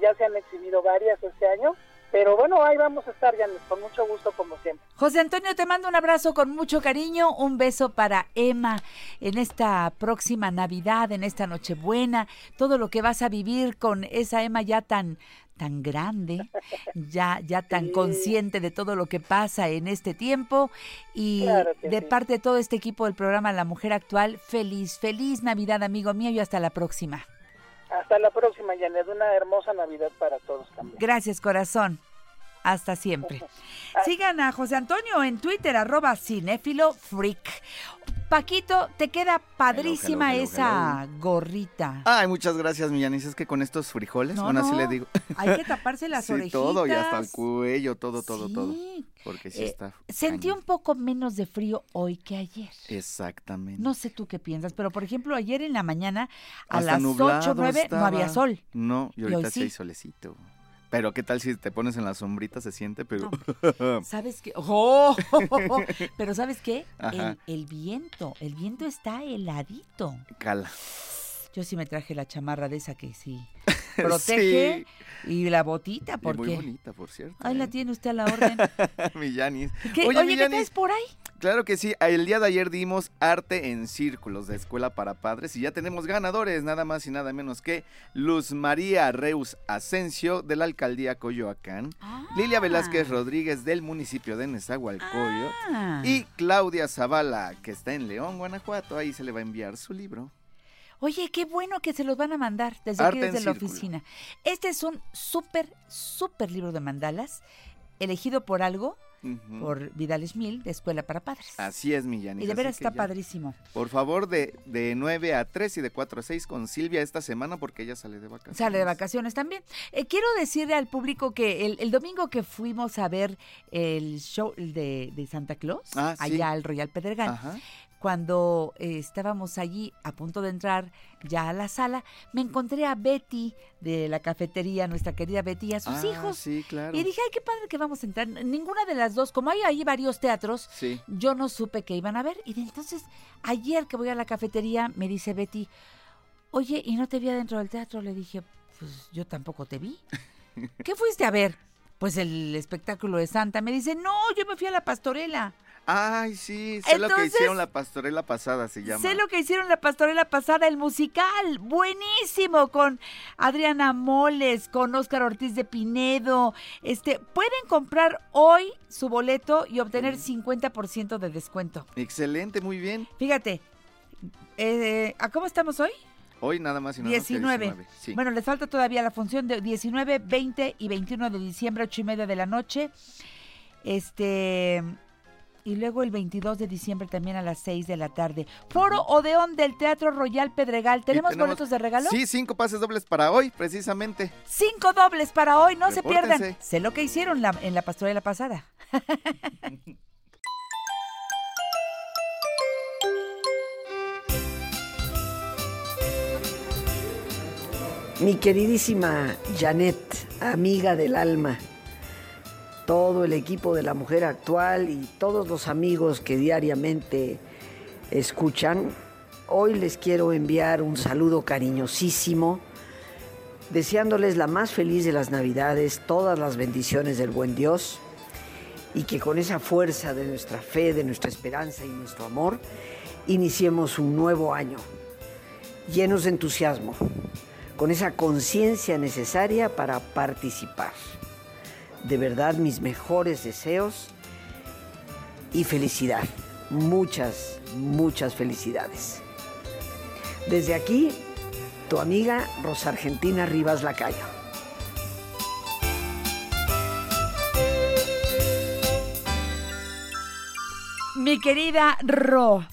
ya se han exhibido varias este año, pero bueno, ahí vamos a estar, Janet, con mucho gusto como siempre. José Antonio, te mando un abrazo con mucho cariño, un beso para Emma en esta próxima Navidad, en esta Nochebuena, todo lo que vas a vivir con esa Emma ya tan tan grande, ya, ya tan consciente de todo lo que pasa en este tiempo. Y Claro de sí. parte de todo este equipo del programa La Mujer Actual, feliz, feliz Navidad, amigo mío, y hasta la próxima. Hasta la próxima, Janet. Una hermosa Navidad para todos también. Gracias, corazón. Hasta siempre. Sigan a José Antonio en Twitter, arroba cinéfilo freak. Paquito, te queda padrísima hello, hello, esa gorrita. Ay, muchas gracias, Millanis. Es que con estos frijoles, No, bueno, así no, le digo. Hay que taparse las sí, orejitas. todo y hasta el cuello, todo, todo, todo. Sí. Porque sí Eh, está. Sentí cañón. un poco menos de frío hoy que ayer. Exactamente. No sé tú qué piensas, pero por ejemplo, ayer en la mañana a Hasta las nublado 8 9 no había estaba. sol. No, y Y hoy ahorita sí. hay solecito. Pero qué tal si te pones en la sombrita, se siente, pero... ¿Sabes qué? ¡Oh! Pero ¿sabes qué? El, el viento, el viento está heladito. Cala. Yo sí me traje la chamarra de esa que sí protege y la botita Y muy porque bonita, por cierto. ahí la ¿eh? tiene usted a la orden. Millanis. ¿Qué- Oye, Oye, ¿qué Millanis, traes por ahí? Claro que sí, el día de ayer dimos arte en círculos de escuela para padres y ya tenemos ganadores, nada más y nada menos que Luz María Reus Asensio de la alcaldía Coyoacán, Lilia Velázquez Rodríguez del municipio de Nezahualcóyotl Ah. y Claudia Zavala que está en León, Guanajuato, ahí se le va a enviar su libro. Oye, qué bueno que se los van a mandar desde Arte aquí, desde la círculo. oficina. Este es un súper, súper libro de mandalas, elegido por algo, por Vidal Esmil, de Escuela para Padres. Así es, Millanis. y de veras está ya. padrísimo. Por favor, de, de 9 a 3 y de 4 a 6 con Silvia esta semana porque ella sale de vacaciones. Sale de vacaciones también. Eh, quiero decirle al público que el, el domingo que fuimos a ver el show de, de Santa Claus, Ah, sí. allá al Royal Pedregal, Ajá. Cuando eh, estábamos allí a punto de entrar ya a la sala, me encontré a Betty de la cafetería, nuestra querida Betty, y a sus Ah, hijos. Sí, claro. Y dije, ay, qué padre que vamos a entrar. Ninguna de las dos, como hay ahí varios teatros, Sí. yo no supe que iban a ver. Y de entonces, ayer que voy a la cafetería, me dice Betty, oye, ¿y no te vi adentro del teatro? Le dije, pues yo tampoco te vi. ¿Qué fuiste a ver? Pues el espectáculo de Santa. Me dice, no, yo me fui a la pastorela. Ay, sí, sé lo que hicieron la pastorela pasada, se llama. Sé lo que hicieron la pastorela pasada, el musical, buenísimo, con Adriana Moles, con Óscar Ortiz de Pinedo. Este, pueden comprar hoy su boleto y obtener 50% de descuento. Excelente, muy bien. Fíjate, eh, ¿a cómo estamos hoy? Hoy nada más y nada menos que 19. 19. Sí. Bueno, les falta todavía la función de 19, 20 y 21 de diciembre, 8 y media de la noche. Este. Y luego el 22 de diciembre también a las 6 de la tarde. Foro Odeón del Teatro Royal Pedregal. ¿Tenemos, boletos de regalo? Sí, cinco pases dobles para hoy, precisamente. Cinco dobles para hoy, no se pierdan. Sé lo que hicieron la- en la pastorela pasada. Mi queridísima Janet, amiga del alma, todo el equipo de la mujer actual y todos los amigos que diariamente escuchan, hoy les quiero enviar un saludo cariñosísimo, deseándoles la más feliz de las Navidades, todas las bendiciones del buen Dios y que con esa fuerza de nuestra fe, de nuestra esperanza y nuestro amor, iniciemos un nuevo año llenos de entusiasmo, con esa conciencia necesaria para participar. De verdad, mis mejores deseos y felicidad. Muchas, muchas felicidades. Desde aquí, tu amiga Rosa Argentina Rivas Lacayo. Mi querida Ro,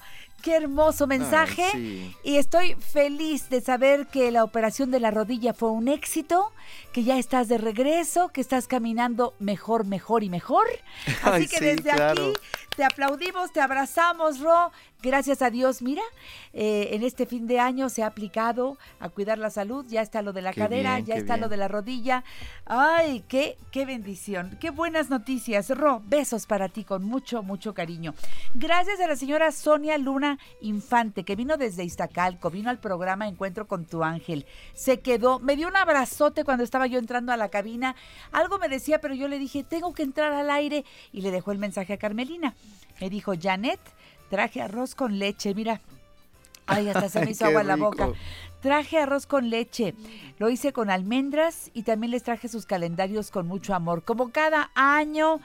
qué hermoso mensaje. Ay, sí. Y estoy feliz de saber que la operación de la rodilla fue un éxito, que ya estás de regreso, que estás caminando mejor, mejor y mejor. Así Ay, que sí, desde claro. aquí te aplaudimos, te abrazamos, Ro. Gracias a Dios, mira, eh, en este fin de año se ha aplicado a cuidar la salud, ya está lo de la Qué cadera, bien, ya está lo de la rodilla. Ay, qué, qué bendición, qué buenas noticias. Ro, besos para ti con mucho, mucho cariño. Gracias a la señora Sonia Luna Infante, que vino desde Iztacalco, vino al programa Encuentro con tu ángel. Se quedó, me dio un abrazote cuando estaba yo entrando a la cabina. Algo me decía, pero yo le dije, tengo que entrar al aire. Y le dejó el mensaje a Carmelina. Me dijo, Janet, traje arroz con leche, mira. Ay, hasta se me hizo agua en la boca. traje arroz con leche. Lo hice con almendras y también les traje sus calendarios con mucho amor. Como cada año.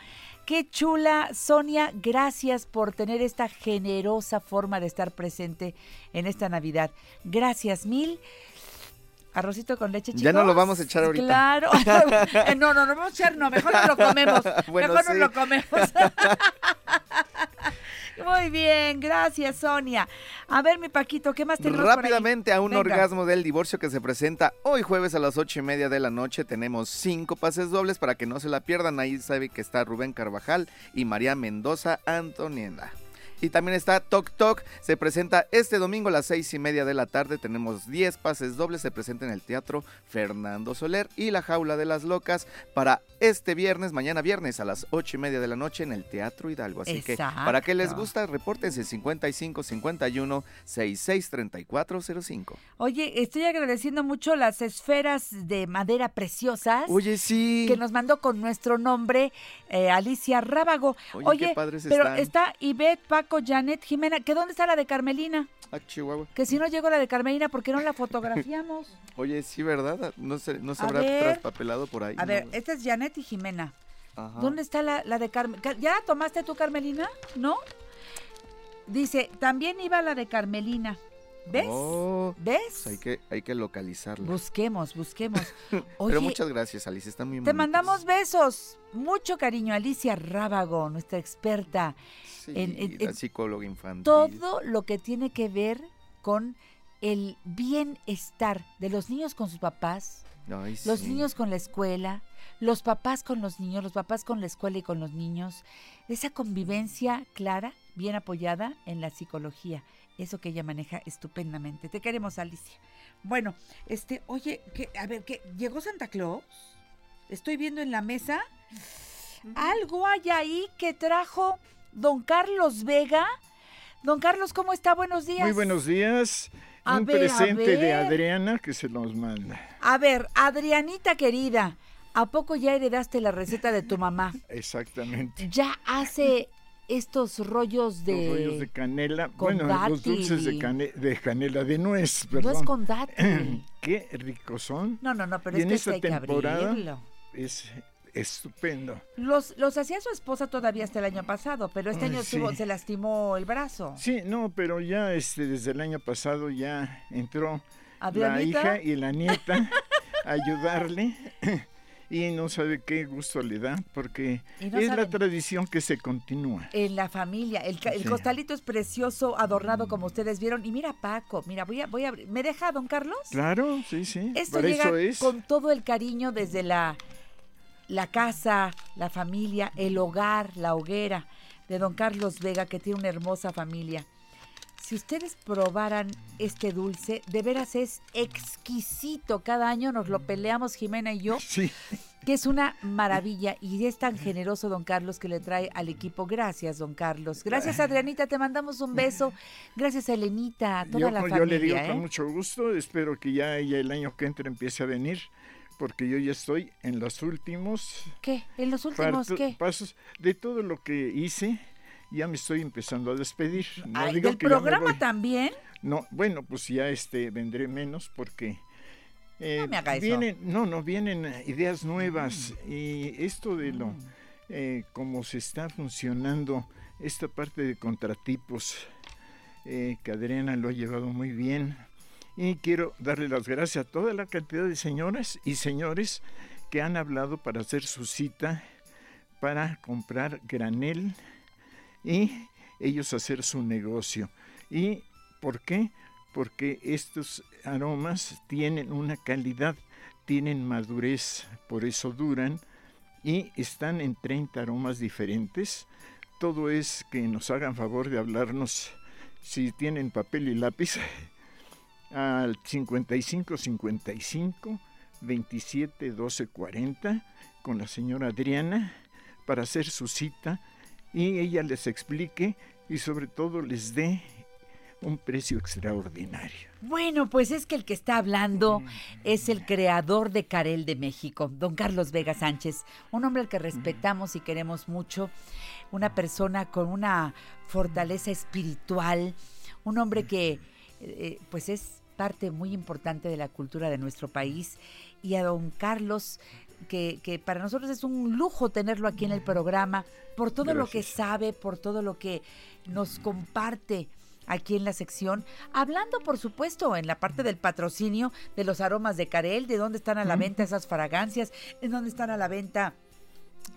Qué chula, Sonia, gracias por tener esta generosa forma de estar presente en esta Navidad. Gracias mil. Arrocito con leche, chicos. Ya no lo vamos a echar ahorita. Claro. Eh, no, no, no vamos a echar, no, mejor nos lo comemos. Bueno, mejor sí. lo comemos. Muy bien, gracias, Sonia. A ver, mi Paquito, ¿qué más tenemos por ahí? Rápidamente a un Venga. orgasmo del divorcio que se presenta hoy jueves a las ocho y media de la noche. Tenemos cinco pases dobles para que no se la pierdan. Ahí sabe que está Rubén Carvajal y María Mendoza Antonienda. Y también está Tok Tok. Se presenta este domingo a las seis y media de la tarde. Tenemos 10 pases dobles. Se presenta en el Teatro Fernando Soler y La Jaula de las Locas para este viernes, mañana viernes a las ocho y media de la noche en el Teatro Hidalgo. Así que para que les gusta, repórtense 55 51 66 34 05. Oye, estoy agradeciendo mucho las esferas de madera preciosas. Oye, sí. que nos mandó con nuestro nombre eh, Alicia Rábago. Oye, Oye, qué padres pero están. está Ivette, Paco, Janet, Jimena, ¿que dónde está la de Carmelina? Ah, Chihuahua. Que si no llegó la de Carmelina, ¿por qué no la fotografiamos? Oye, sí, ¿verdad? No se, no se habrá ver. traspapelado por ahí. A ¿no? ver, esta es Janet y Jimena. Ajá. ¿Dónde está la, la de Carmelina? ¿Ya la tomaste tú, Carmelina? ¿No? Dice, también iba la de Carmelina. ¿Ves? Oh, ¿Ves? pues hay que, hay que localizarla. Busquemos, busquemos. Pero muchas gracias, Alice. Están muy te bonitas. mandamos besos. Mucho cariño, Alicia Rábago, nuestra experta. Sí, en- en- psicóloga infantil. todo lo que tiene que ver con el bienestar de los niños con sus papás, Ay, los sí. niños con la escuela, los papás con los niños, los papás con la escuela y con los niños. Esa convivencia clara, bien apoyada en la psicología. Eso que ella maneja estupendamente. Te queremos, Alicia. Bueno, este, oye, que, a ver, que llegó Santa Claus. Estoy viendo en la mesa. Algo hay ahí que trajo don Carlos Vega. Don Carlos, ¿cómo está? Buenos días. Muy buenos días. A Un ver, a presente de. Adriana que se nos manda. A ver, Adrianita querida, ¿a poco ya heredaste la receta de tu mamá? Exactamente. Ya hace estos rollos de... Los rollos de canela. con bueno, los dulces de, dátil. cane- de canela, de nuez, No perdón. es con dátil. Qué ricos son. No, no, no, pero y es en que esta hay que temporada abrirlo. es estupendo. Los, los hacía su esposa todavía hasta el año pasado, pero este año sí. tuvo- se lastimó el brazo. Sí, no, pero ya este desde el año pasado ya entró la hija y la nieta a ayudarle. Y no sabe qué gusto le da, porque no es saben. la tradición que se continúa. En la familia. El, el Sí. costalito es precioso, adornado como ustedes vieron. Y mira, Paco, mira, voy a, voy a abrir. ¿Me deja, don Carlos? Claro, sí, sí. Esto Para llega eso es. con todo el cariño desde la, la casa, la familia, el hogar, la hoguera de don Carlos Vega, que tiene una hermosa familia. Si ustedes probaran este dulce, de veras es exquisito. Cada año nos lo peleamos Jimena y yo, Sí. que es una maravilla. Y es tan generoso don Carlos que le trae al equipo. Gracias, don Carlos. Gracias, Adrianita. Te mandamos un beso. Gracias, Elenita, a toda yo, la yo familia. le digo ¿eh? con mucho gusto, espero que ya ella el año que entra empiece a venir, porque yo ya estoy en los últimos ¿Qué? ¿En los últimos parto- qué? pasos de todo lo que hice. Ya me estoy empezando a despedir. No Ay, digo ¿Del que programa también? No, bueno, pues ya este vendré menos porque eh, No me haga eso. vienen, no, no vienen ideas nuevas y esto de Mm. lo eh, cómo se está funcionando esta parte de contratipos eh, que Adriana lo ha llevado muy bien y quiero darle las gracias a toda la cantidad de señoras y señores que han hablado para hacer su cita para comprar granel y ellos hacer su negocio. ¿Y por qué? Porque estos aromas tienen una calidad, tienen madurez, por eso duran y están en 30 aromas diferentes. Todo es que nos hagan favor de hablarnos, si tienen papel y lápiz, al 55 55 27 12 40 con la señora Adriana para hacer su cita y ella les explique y sobre todo les dé un precio extraordinario. Bueno, pues es que el que está hablando es el creador de Carel de México, don Carlos Vega Sánchez, un hombre al que respetamos y queremos mucho, una persona con una fortaleza espiritual, un hombre que eh, pues es parte muy importante de la cultura de nuestro país, y a don Carlos, que, que para nosotros es un lujo tenerlo aquí en el programa, por todo lo que sabe, por todo lo que nos comparte aquí en la sección, hablando por supuesto en la parte del patrocinio de los aromas de Carel, de dónde están a la venta esas fragancias, en dónde están a la venta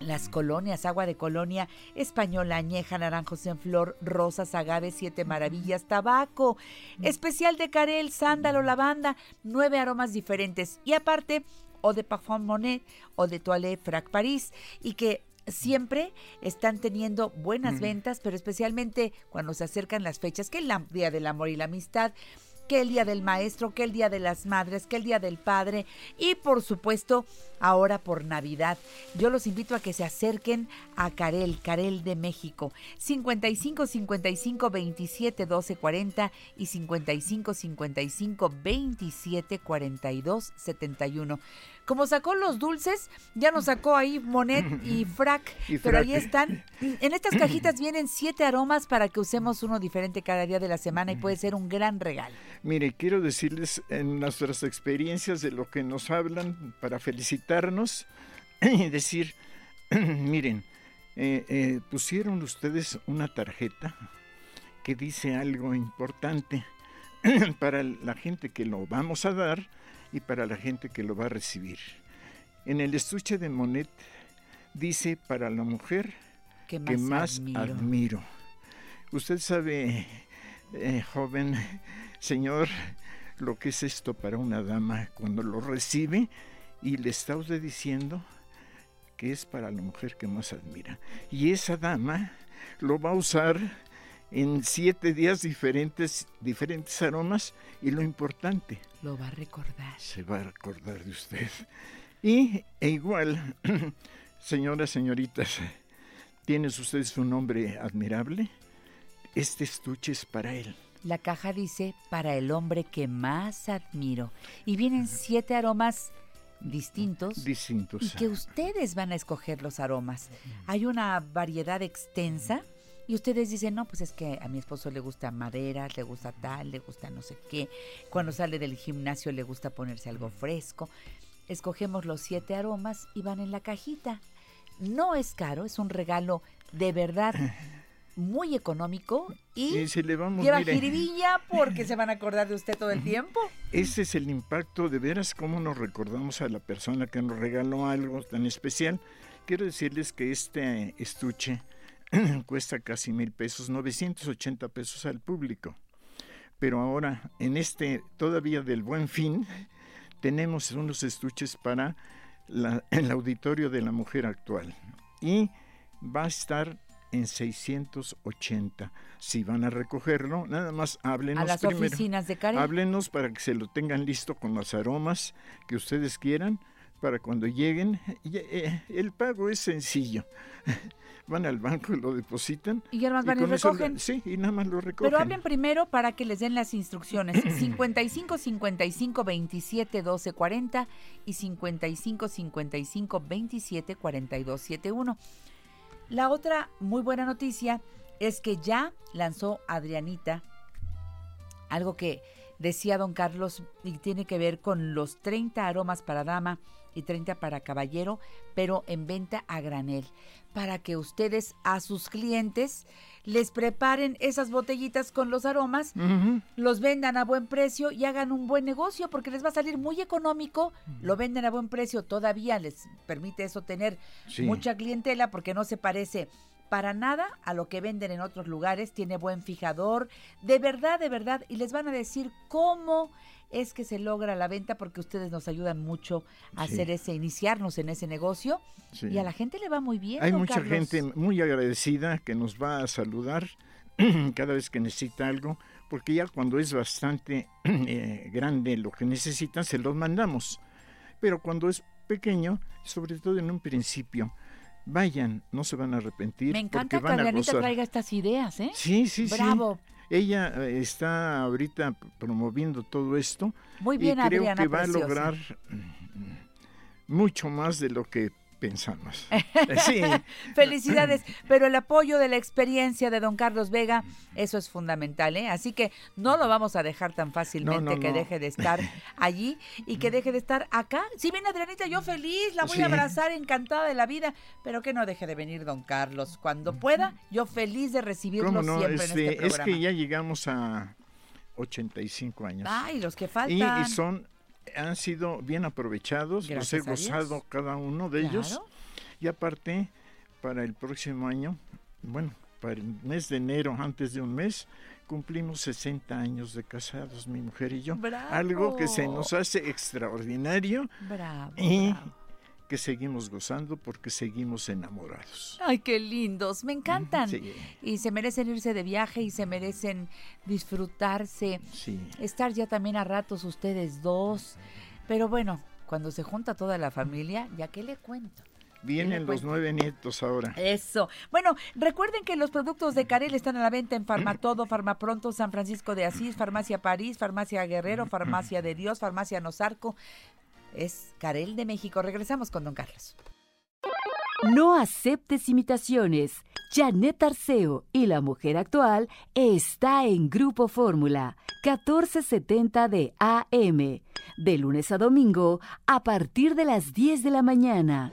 las colonias, agua de colonia, española, añeja, naranjos en flor, rosas, agave, siete maravillas, tabaco, especial de Carel, sándalo, lavanda, nueve aromas diferentes. Y aparte, o de Parfum Monet o de Toilette Frac Paris. Y que siempre están teniendo buenas ventas, pero especialmente cuando se acercan las fechas, que el Día del Amor y la Amistad, que el Día del Maestro, que el Día de las Madres, que el Día del Padre y por supuesto ahora por Navidad. Yo los invito a que se acerquen a Carel, Carel de México, 55 55 27 12 40 y 55 55 27 42 71. Como sacó los dulces, ya nos sacó ahí Monet y Frac, Y pero ahí están. En estas cajitas vienen siete aromas para que usemos uno diferente cada día de la semana y puede ser un gran regalo. Mire, quiero decirles en nuestras experiencias de lo que nos hablan para felicitarnos y decir, miren, eh, eh, pusieron ustedes una tarjeta que dice algo importante para la gente que lo vamos a dar y para la gente que lo va a recibir. En el estuche de Monet dice para la mujer Que más, que más admiro. admiro. Usted sabe, eh, joven señor, lo que es esto para una dama cuando lo recibe y le está usted diciendo que es para la mujer que más admira. Y esa dama lo va a usar en siete días diferentes, diferentes aromas y lo importante, Lo va a recordar. se va a acordar de usted. Y e igual, señoras, señoritas, ¿tienes ustedes un nombre admirable? Este estuche es para él. La caja dice para el hombre que más admiro. Y vienen siete aromas distintos. Distintos. y que ustedes van a escoger los aromas. Hay una variedad extensa y ustedes dicen, no, pues es que a mi esposo le gusta madera, le gusta tal, le gusta no sé qué. Cuando sale del gimnasio le gusta ponerse algo fresco. Escogemos los siete aromas y van en la cajita. No es caro, es un regalo de verdad muy económico y Y si le vamos, lleva mire, jiribilla porque se van a acordar de usted todo el tiempo. ese es el impacto de veras cómo nos recordamos a la persona que nos regaló algo tan especial. Quiero decirles que este estuche cuesta casi mil pesos, 980 pesos al público. Pero ahora, en este todavía del buen fin, tenemos unos estuches para la- el auditorio de la mujer actual. Y va a estar en 680. Si van a recogerlo, nada más háblenos A las primero. oficinas de Karen. Háblenos para que se lo tengan listo con los aromas que ustedes quieran para cuando lleguen. Y, eh, el pago es sencillo. Van al banco y lo depositan. Y ya nomás van y con eso lo- recogen. sí, y nada más lo recogen. Pero hablen primero para que les den las instrucciones. 55 55 27 12 40 y 55 55 27 42 71. La otra muy buena noticia es que ya lanzó Adrianita algo que decía don Carlos y tiene que ver con los 30 aromas para dama y 30 para caballero, pero en venta a granel, para que ustedes a sus clientes les preparen esas botellitas con los aromas, los vendan a buen precio y hagan un buen negocio porque les va a salir muy económico, lo venden a buen precio, todavía les permite eso tener Sí. mucha clientela porque no se parece para nada a lo que venden en otros lugares, tiene buen fijador, de verdad, de verdad, y les van a decir cómo es que se logra la venta porque ustedes nos ayudan mucho a Sí. hacer ese, iniciarnos en ese negocio Sí. y a la gente le va muy bien. Hay mucha Carlos. gente muy agradecida que nos va a saludar cada vez que necesita algo, porque ya cuando es bastante eh, grande lo que necesitan, se los mandamos. Pero cuando es pequeño, sobre todo en un principio, vayan, no se van a arrepentir. Me encanta porque que Adrianita traiga estas ideas, ¿eh? Sí, sí, Bravo. sí. Ella eh, está ahorita promoviendo todo esto. Muy bien, y creo Adriana, que va preciosa. a lograr mucho más de lo que pensamos. Sí. Felicidades, pero el apoyo de la experiencia de don Carlos Vega, eso es fundamental, ¿eh? Así que no lo vamos a dejar tan fácilmente No, no, que no. deje de estar allí y que deje de estar acá. Si viene Adrianita, yo feliz, la voy Sí. a abrazar, encantada de la vida, pero que no deje de venir don Carlos. Cuando pueda, yo feliz de recibirlo ¿Cómo no? siempre Este, en este es programa. que ya llegamos a 85 años. Ay, los que y, faltan. y son han sido bien aprovechados, los he gozado cada uno de ellos. Y aparte, para el próximo año, bueno, para el mes de enero, antes de un mes, cumplimos 60 años de casados, mi mujer y yo. ¡Bravo! Algo que se nos hace extraordinario Bravo, y bravo. Que seguimos gozando porque seguimos enamorados. Ay, qué lindos, me encantan. Sí. Y se merecen irse de viaje y se merecen disfrutarse, Sí. estar ya también a ratos ustedes dos. Pero bueno, cuando se junta toda la familia, ya que le cuento. Vienen los nueve nietos ahora. Eso. Bueno, recuerden que los productos de Carel están a la venta en Farmatodo, Farmapronto, San Francisco de Asís, Farmacia París, Farmacia Guerrero, Farmacia de Dios, Farmacia Nosarco. Es Carel de México. Regresamos con don Carlos. No aceptes imitaciones. Janet Arceo y la mujer actual está en Grupo Fórmula 1470 de AM. De lunes a domingo a partir de las 10 de la mañana.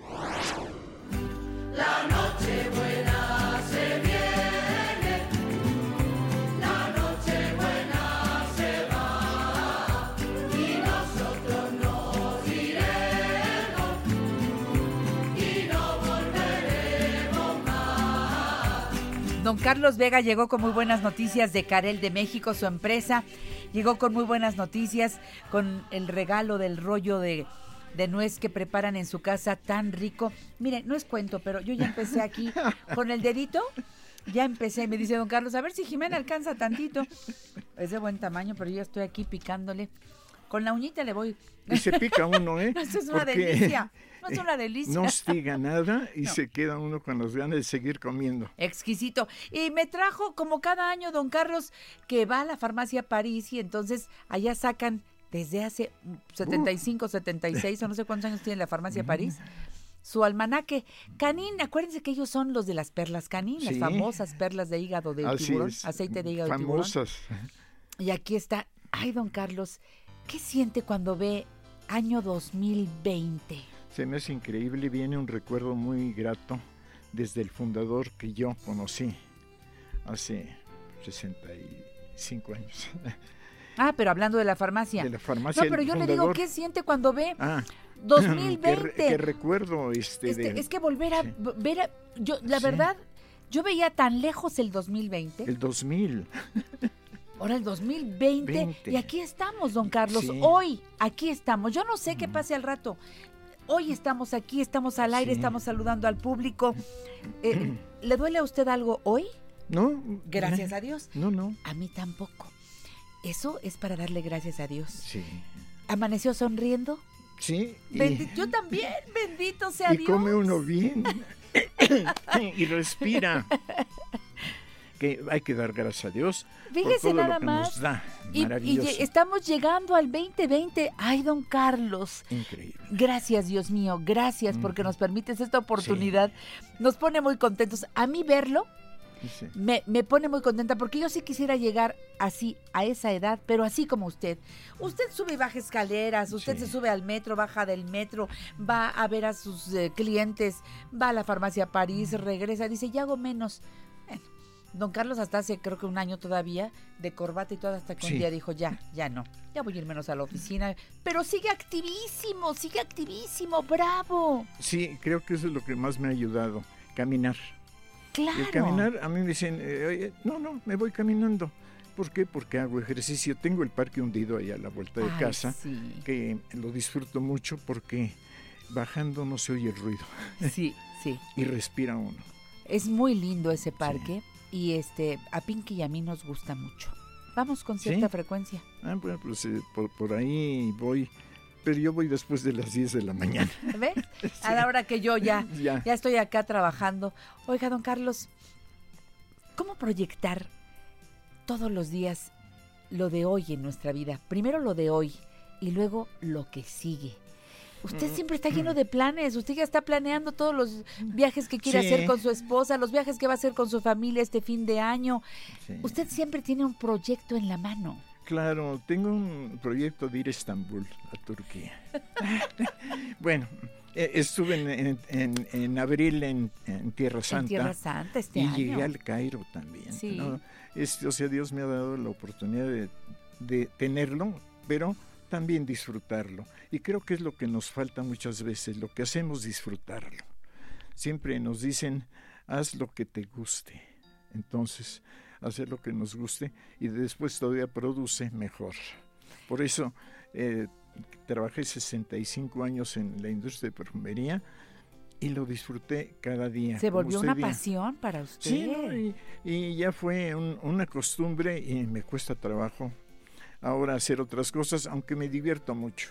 Don Carlos Vega llegó con muy buenas noticias de Carel de México, su empresa. Llegó con muy buenas noticias, con el regalo del rollo de, de nuez que preparan en su casa tan rico. Mire, no es cuento, pero yo ya empecé aquí con el dedito. Ya empecé, me dice don Carlos, a ver si Jimena alcanza tantito. Es de buen tamaño, pero yo estoy aquí picándole. Con la uñita le voy. Y se pica uno, ¿eh? Eso es una Porque delicia. No es una delicia. No hostiga nada y No. se queda uno con las ganas de seguir comiendo. Exquisito. Y me trajo, como cada año, don Carlos, que va a la farmacia París y entonces allá sacan desde hace mm, 75, 76 o no sé cuántos años tiene la farmacia París. Su almanaque. Canín, acuérdense que ellos son los de las perlas Canín, las Sí. famosas perlas de hígado de Así tiburón, es, aceite de hígado de tiburón. Famosas. Y aquí está. Ay, don Carlos, ¿qué siente cuando ve año 2020? Se me hace increíble, viene un recuerdo muy grato desde el fundador que yo conocí hace 65 años. Ah, pero hablando de la farmacia. De la farmacia, No, pero yo le digo, fundador. ¿qué siente cuando ve Ah, 2020? que, que recuerdo este, Este, de- es que volver a sí. ver a- yo la Sí. verdad yo veía tan lejos el 2020 el 2000. ahora el 2020 20. y aquí estamos don Carlos Sí. hoy aquí estamos yo no sé qué pase al rato hoy estamos aquí estamos al aire Sí. estamos saludando al público Eh, le duele a usted algo hoy No, gracias eh, a Dios No, no. a mí tampoco eso es para darle gracias a Dios Sí. amaneció sonriendo Sí. y- yo también bendito sea y Dios come uno bien y respira. Que hay que dar gracias a Dios por Fíjese todo nada lo que más. nos da. Y- estamos llegando al 2020. Ay, don Carlos. Increíble. Gracias, Dios mío. Gracias porque nos permites esta oportunidad. Nos pone muy contentos. A mí verlo Sí. me, me pone muy contenta porque yo sí quisiera llegar así, a esa edad, pero así como usted. Usted sube y baja escaleras, usted Sí. se sube al metro, baja del metro, va a ver a sus eh, clientes, va a la farmacia París, regresa, dice, ya hago menos. Don Carlos hasta hace creo que un año todavía, de corbata y todo, hasta que un día dijo, ya, ya no, ya voy a ir menos a la oficina, pero sigue activísimo, sigue activísimo, bravo. Sí, creo que eso es lo que más me ha ayudado. Caminar. Claro. El caminar, a mí me dicen, eh, oye, no, no, me voy caminando. ¿Por qué? Porque hago ejercicio. Tengo el parque hundido ahí a la vuelta de Ay, casa, sí. que lo disfruto mucho porque bajando no se oye el ruido Sí, sí. y respira uno. Es muy lindo ese parque y este a Pinky y a mí nos gusta mucho. Vamos con cierta ¿Sí? frecuencia. Ah, bueno, pues eh, por, por ahí voy, pero yo voy después de las 10 de la mañana. ¿Ves? A la hora que yo ya, Ya. ya estoy acá trabajando. Oiga, don Carlos, ¿cómo proyectar todos los días lo de hoy en nuestra vida? Primero lo de hoy y luego lo que sigue. Usted Mm, siempre está lleno de planes, usted ya está planeando todos los viajes que quiere Sí. hacer con su esposa, los viajes que va a hacer con su familia este fin de año. Sí. Usted siempre tiene un proyecto en la mano. Claro, tengo un proyecto de ir a Estambul, a Turquía. bueno, eh, estuve en, en- abril en, en Tierra Santa. En Tierra Santa este y año. llegué al Cairo también. Sí. ¿no? O sea, Dios me ha dado la oportunidad de, de tenerlo, pero también disfrutarlo. Y creo que es lo que nos falta muchas veces, lo que hacemos disfrutarlo. Siempre nos dicen, haz lo que te guste. Entonces, hacer lo que nos guste y después todavía produce mejor. Por eso, eh, trabajé 65 años en la industria de perfumería y lo disfruté cada día. Se volvió una diga. pasión para usted. Sí, ¿no? y, y ya fue un- una costumbre y me cuesta trabajo ahora hacer otras cosas, aunque me divierto mucho.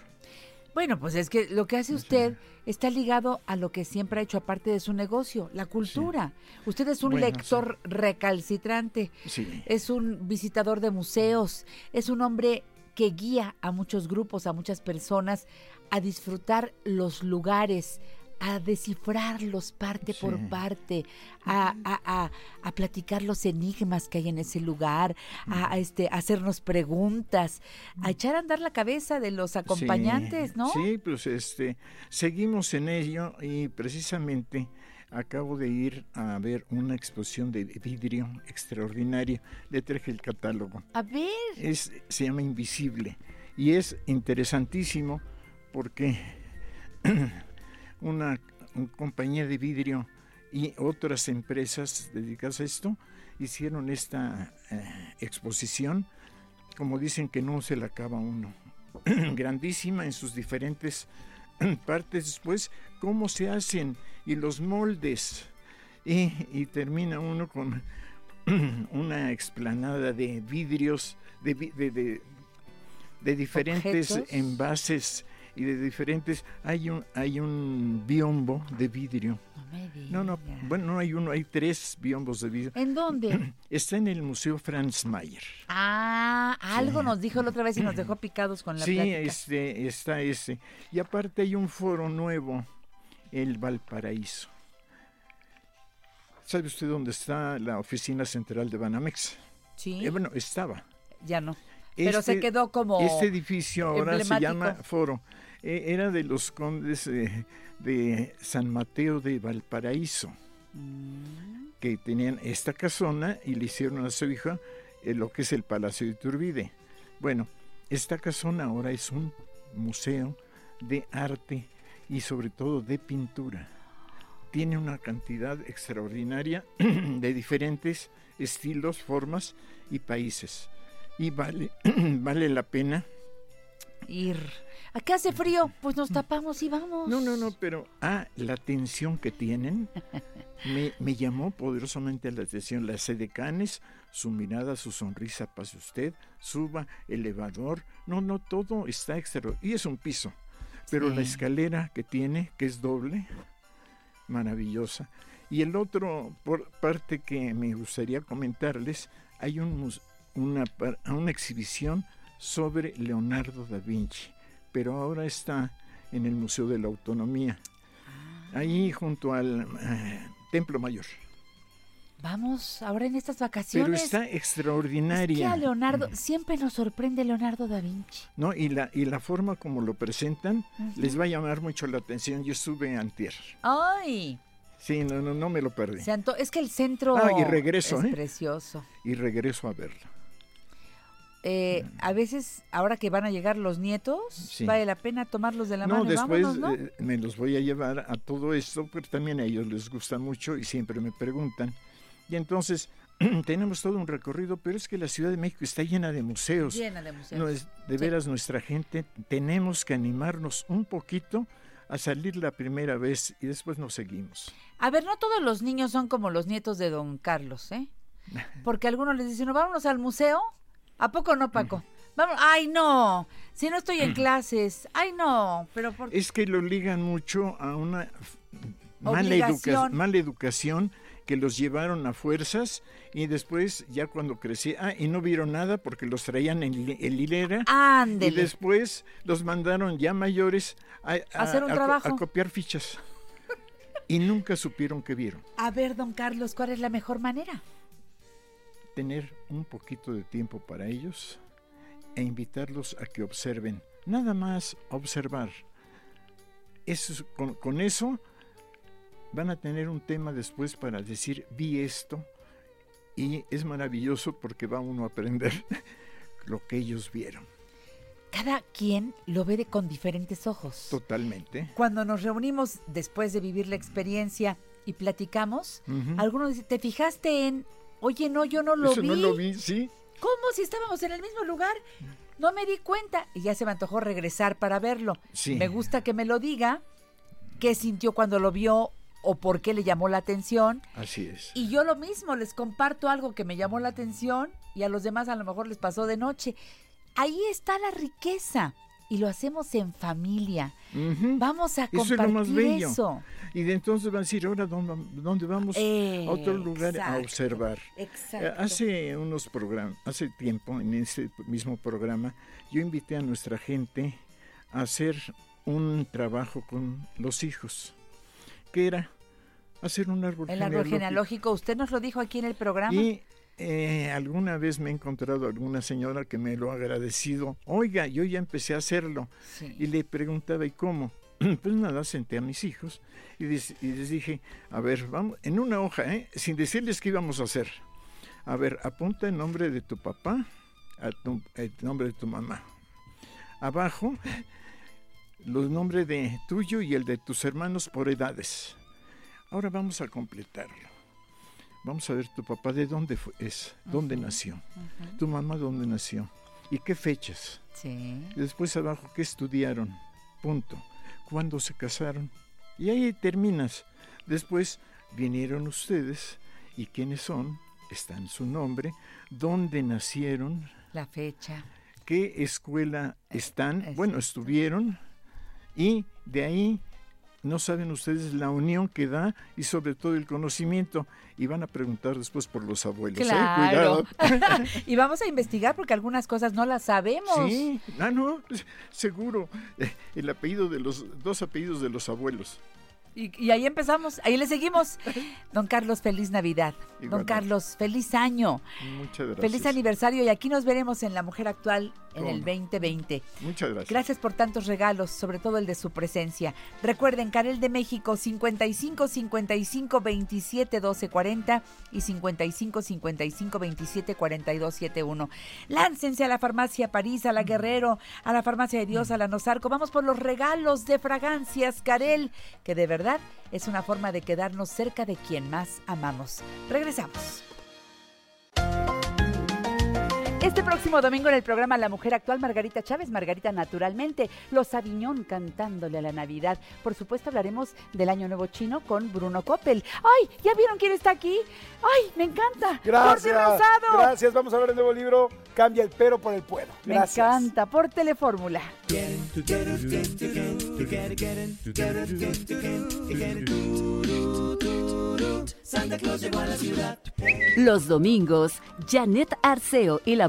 Bueno, pues es que lo que hace usted está ligado a lo que siempre ha hecho aparte de su negocio, la cultura. Usted es un Bueno, lector recalcitrante, Sí. es un visitador de museos, es un hombre que guía a muchos grupos, a muchas personas a disfrutar los lugares, a descifrarlos parte por parte, a, a- a- a platicar los enigmas que hay en ese lugar, a, este, hacernos preguntas, a echar a andar la cabeza de los acompañantes, Sí, ¿no? Sí, pues este, seguimos en ello y precisamente acabo de ir a ver una exposición de vidrio extraordinaria. Le traje el catálogo. A ver, Es, se llama Invisible y es interesantísimo porque una, un- compañía de vidrio y otras empresas dedicadas a esto hicieron esta eh, exposición, como dicen que no se la acaba uno, grandísima en sus diferentes partes después, cómo se hacen y los moldes. Y, y termina uno con una explanada de vidrios, de, de- de- de diferentes Objetos. envases y de diferentes... Hay un, hay un biombo de vidrio. no me. No, no, bueno, no hay uno, hay tres biombos de vidrio. ¿En dónde? Está en el Museo Franz Mayer. Ah, algo nos dijo la otra vez y nos dejó picados con la Sí, plática. este, está ese. Y aparte hay un foro nuevo, el Valparaíso. ¿Sabe usted dónde está la oficina central de Banamex? Sí, Eh, bueno, estaba. ya no. Pero se Este- quedó como Este edificio ahora se llama Foro. Eh, era de los condes eh, de San Mateo de Valparaíso, Mm. que tenían esta casona y le hicieron a su hija eh, lo que es el Palacio de Iturbide. Bueno, esta casona ahora es un museo de arte y sobre todo de pintura. Tiene una cantidad extraordinaria de diferentes estilos, formas y países. Y vale, vale la pena. ir. Acá hace frío, pues nos tapamos y vamos. No, no, no, pero ah, la atención que tienen me, me llamó poderosamente la atención. Las sedecanes, su mirada, su sonrisa, pase usted, suba, elevador. No, no, todo está exterior. Y es un piso. Pero la escalera que tiene, que es doble, maravillosa. Y el otro por parte que me gustaría comentarles, hay un, una, una exhibición sobre Leonardo da Vinci, pero ahora está en el Museo de la Autonomía, ahí junto al eh, Templo Mayor. Vamos ahora en estas Pero vacaciones. está Es que extraordinaria. a Leonardo, siempre nos sorprende Leonardo da Vinci. ¿no? Y, la, y la forma como lo presentan les va a llamar mucho la atención. Yo estuve antier. ¡Ay! Sí, no, no, no me lo perdí. se anto- es que el centro Ah, y regreso, es ¿eh? precioso. Y regreso a verlo. Eh, a veces, ahora que van a llegar los nietos, Sí. vale la pena tomarlos de la No, mano después vámonos, ¿no? eh, me los voy a llevar a todo esto, pero también a ellos les gusta mucho y siempre me preguntan. Y entonces tenemos todo un recorrido, pero es que la Ciudad de México está llena de museos. Llena de museos. No es de Sí. veras nuestra gente tenemos que animarnos un poquito a salir la primera vez y después nos seguimos. A ver, no todos los niños son como los nietos de don Carlos, ¿eh? Porque algunos les dicen, no, vámonos al museo. ¿A poco no, Paco? Vamos, ay, no, si no estoy en clases, ay, no, pero por Es que lo ligan mucho a una mala, educa- mala educación que los llevaron a fuerzas y después ya cuando crecí, ah, y no vieron nada porque los traían en, hilera. Y después los mandaron ya mayores a, a- Hacer un a trabajo. a copiar fichas. Y nunca supieron qué vieron. A ver, don Carlos, ¿cuál es la mejor manera? Tener un poquito de tiempo para ellos e invitarlos a que observen. Nada más observar. Eso, es- con, con eso van a tener un tema después para decir, vi esto. Y es maravilloso porque va uno a aprender lo que ellos vieron. Cada quien lo ve de con diferentes ojos. Totalmente. Cuando nos reunimos después de vivir la experiencia y platicamos, algunos dicen, ¿te fijaste en, oye, no, yo no lo Eso vi? no lo vi, sí. ¿Cómo si estábamos en el mismo lugar? No me di cuenta y ya se me antojó regresar para verlo. Sí. Me gusta que me lo diga, qué sintió cuando lo vio o por qué le llamó la atención. Así es. Y yo lo mismo, les comparto algo que me llamó la atención y a los demás a lo mejor les pasó de noche. Ahí está la riqueza y lo hacemos en familia. Vamos a Eso es compartir lo más bello. eso. Y de entonces van a decir, ahora dónde, vamos a otro lugar a observar. Exacto. Eh, Hace unos programas, hace tiempo, en ese mismo programa, yo invité a nuestra gente a hacer un trabajo con los hijos, que era hacer un árbol El árbol genealógico, usted nos lo dijo aquí en el programa. Y eh, alguna vez me he encontrado alguna señora que me lo ha agradecido. Oiga, yo ya empecé a hacerlo. Sí. Y le preguntaba, ¿y cómo? Pues nada, senté a mis hijos y, des- y les dije, a ver, vamos, en una hoja, ¿eh? sin decirles qué íbamos a hacer. A ver, apunta el nombre de tu papá, a tu- el nombre de tu mamá. Abajo, los nombres de tuyo y el de tus hermanos por edades. Ahora vamos a completarlo. Vamos a ver tu papá de dónde fue, es, dónde nació, tu mamá dónde nació y qué fechas. Sí. Después abajo, ¿qué estudiaron? Punto. ¿Cuándo se casaron? Y ahí terminas. Después vinieron ustedes y quiénes son, está en su nombre, dónde nacieron, La fecha. qué escuela están, bueno, estuvieron y de ahí no saben ustedes la unión que da y sobre todo el conocimiento y van a preguntar después por los abuelos. ¿eh? Claro. Cuidado. y vamos a investigar porque algunas cosas no las sabemos. Sí, ah, no, seguro. Eh, El apellido de los dos apellidos de los abuelos. Y, y ahí empezamos, ahí le seguimos. Don Carlos, feliz Navidad. Don. Carlos, feliz año. Muchas gracias. Feliz aniversario y aquí nos veremos en La Mujer Actual en el ¿Cómo? 2020. Muchas gracias. Gracias por tantos regalos, sobre todo el de su presencia. Recuerden, Canel de México 55 55 27 12 40 y 55 55 27 42 71. Láncense a la farmacia París, a la Guerrero, a la farmacia de Dios, a la Nosarco. Vamos por los regalos de fragancias Carel, que de verdad es una forma de quedarnos cerca de quien más amamos. Regresamos. Este próximo domingo en el programa La Mujer Actual, Margarita Chávez, Margarita Naturalmente, Los Aviñón cantándole a la Navidad. Por supuesto hablaremos del Año Nuevo Chino con Bruno Coppel. ¡Ay! ¿Ya vieron quién está aquí? ¡Ay! ¡Me encanta! ¡Jordi Gracias. Rosado! Gracias. Vamos a ver el nuevo libro, Cambia el pero por el puedo. Me Gracias. encanta, por Telefórmula. Santa Claus llegó a la ciudad. Los domingos, Janet Arceo y la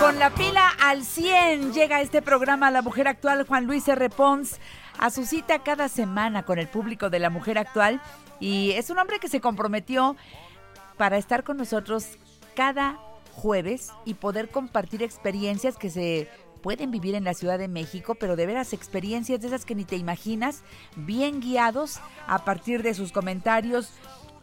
Con la pila al 100 llega este programa La Mujer Actual Juan Luis R. Pons a su cita cada semana con el público de La Mujer Actual y es un hombre que se comprometió para estar con nosotros cada jueves y poder compartir experiencias que se pueden vivir en la Ciudad de México, pero de veras experiencias de esas que ni te imaginas, bien guiados a partir de sus comentarios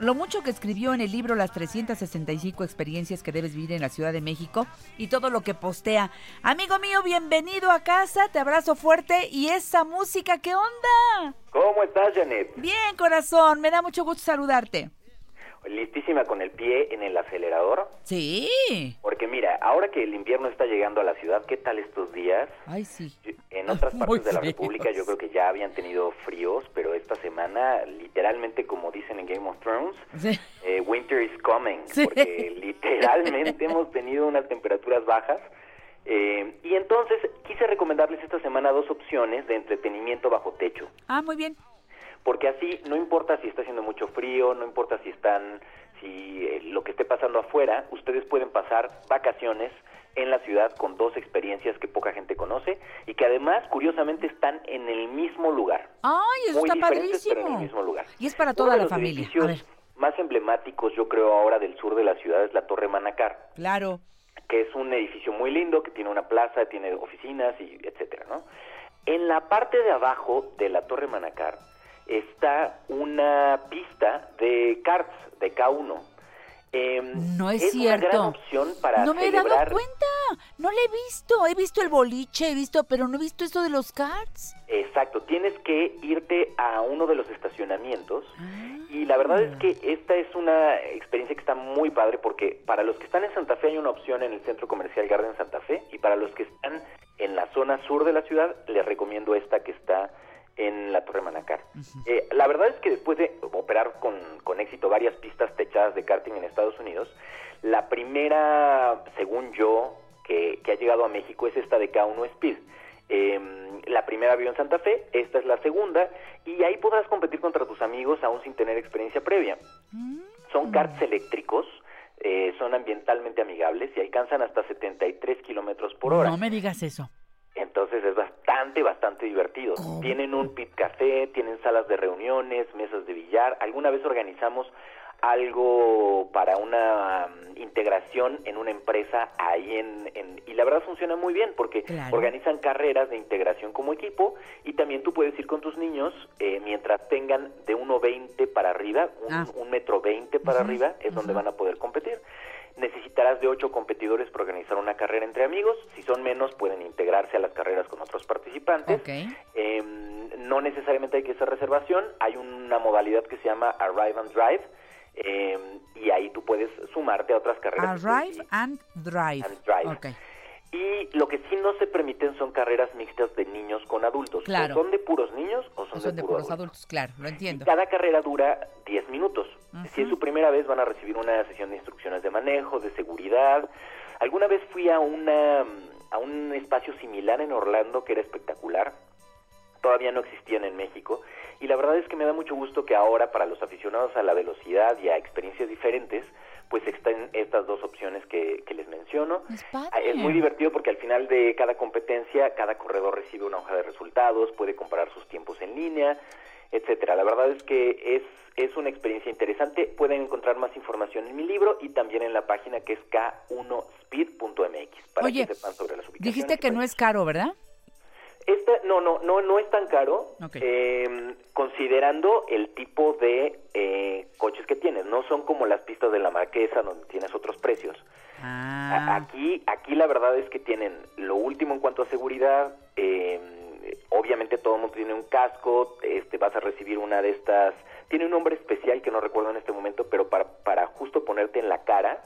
lo mucho que escribió en el libro Las 365 experiencias que debes vivir en la Ciudad de México y todo lo que postea. Amigo mío, bienvenido a casa, te abrazo fuerte y esa música, ¿qué onda? ¿Cómo estás, Janet? Bien, corazón, me da mucho gusto saludarte. ¿Listísima con el pie en el acelerador? Sí. Porque mira, ahora que el invierno está llegando a la ciudad, ¿qué tal estos días? Ay, sí. En otras Muy partes de la fríos. República yo creo que ya habían tenido fríos, pero esta semana, literalmente como dicen en Game of Thrones, Sí. eh, winter is coming, Sí. porque literalmente hemos tenido unas temperaturas bajas. eh, y entonces quise recomendarles esta semana dos opciones de entretenimiento bajo techo. Ah, muy bien. Porque así no importa si está haciendo mucho frío, no importa si están, si eh, lo que esté pasando afuera, ustedes pueden pasar vacaciones en la ciudad con dos experiencias que poca gente conoce y que además, curiosamente, están en el mismo lugar. Ay, eso Muy está diferentes, pero en el padrísimo. mismo lugar. Y es para Uno toda de la los familia. A ver, más emblemáticos, yo creo, ahora del sur de la ciudad es la Torre Manacar claro. que es un edificio muy lindo, que tiene una plaza, tiene oficinas y etcétera, ¿no? En la parte de abajo de la Torre Manacar está una pista de karts de K1. Em, No es, una cierto. gran opción para no me he dado cuenta. No le he visto. He visto el boliche, he visto, pero no he visto esto de los cards. Exacto, tienes que irte a uno de los estacionamientos Ah. y la verdad es que esta es una experiencia que está muy padre porque para los que están en Santa Fe hay una opción en el Centro Comercial Garden Santa Fe y para los que están en la zona sur de la ciudad les recomiendo esta que está en la Torre Manacar. Eh, la verdad es que después de operar con, con éxito varias pistas techadas de karting en Estados Unidos, la primera, según yo, que, que ha llegado a México es esta de K1 Speed. Eh, la primera vio en Santa Fe, esta es la segunda, y ahí podrás competir contra tus amigos aún sin tener experiencia previa. Son karts eléctricos, eh, son ambientalmente amigables y alcanzan hasta 73 kilómetros por hora. No me digas eso. Entonces es bastante, bastante divertido. Tienen un pit café, tienen salas de reuniones, mesas de billar. Alguna vez organizamos algo para una mm, integración en una empresa ahí en, en- y la verdad funciona muy bien porque Claro. organizan carreras de integración como equipo y también tú puedes ir con tus niños eh, mientras tengan de 1.20 para arriba, un, Ah. un metro 20 para arriba es donde van a poder competir. Necesitarás de ocho competidores para organizar una carrera entre amigos. Si son menos, pueden integrarse a las carreras con otros participantes. Eh, no necesariamente hay que hacer reservación. Hay una modalidad que se llama Arrive and Drive. eh, y ahí tú puedes sumarte a otras carreras. Arrive and drive. And drive. Ok. Y lo que sí no se permiten son carreras mixtas de niños con adultos. Claro. O son de puros niños o son, Son de, de puro puros adultos. adultos, claro, lo entiendo. Cada carrera dura 10 minutos. Si es su primera vez, van a recibir una sesión de instrucciones de manejo, de seguridad. Alguna vez fui a, una, a un espacio similar en Orlando que era espectacular. Todavía no existían en México. Y la verdad es que me da mucho gusto que ahora, para los aficionados a la velocidad y a experiencias diferentes, pues estén estas dos opciones que, que les menciono. Ah, Es muy divertido porque al final de cada competencia, cada corredor recibe una hoja de resultados, puede comparar sus tiempos en línea, etcétera. La verdad es que es, es una experiencia interesante. Pueden encontrar más información en mi libro y también en la página que es k1speed.mx para Oye, que sepan sobre las ubicaciones. Dijiste que no es caro, ¿verdad? Esta, no, no, no, no es tan caro, eh, considerando el tipo de eh, coches que tienes. No son como las pistas de la Marquesa, donde tienes otros precios. A- Aquí, aquí la verdad es que tienen lo último en cuanto a seguridad. eh, obviamente todo el mundo tiene un casco. Este, vas a recibir una de estas. Tiene un nombre especial que no recuerdo en este momento, pero para, para justo ponerte en la cara,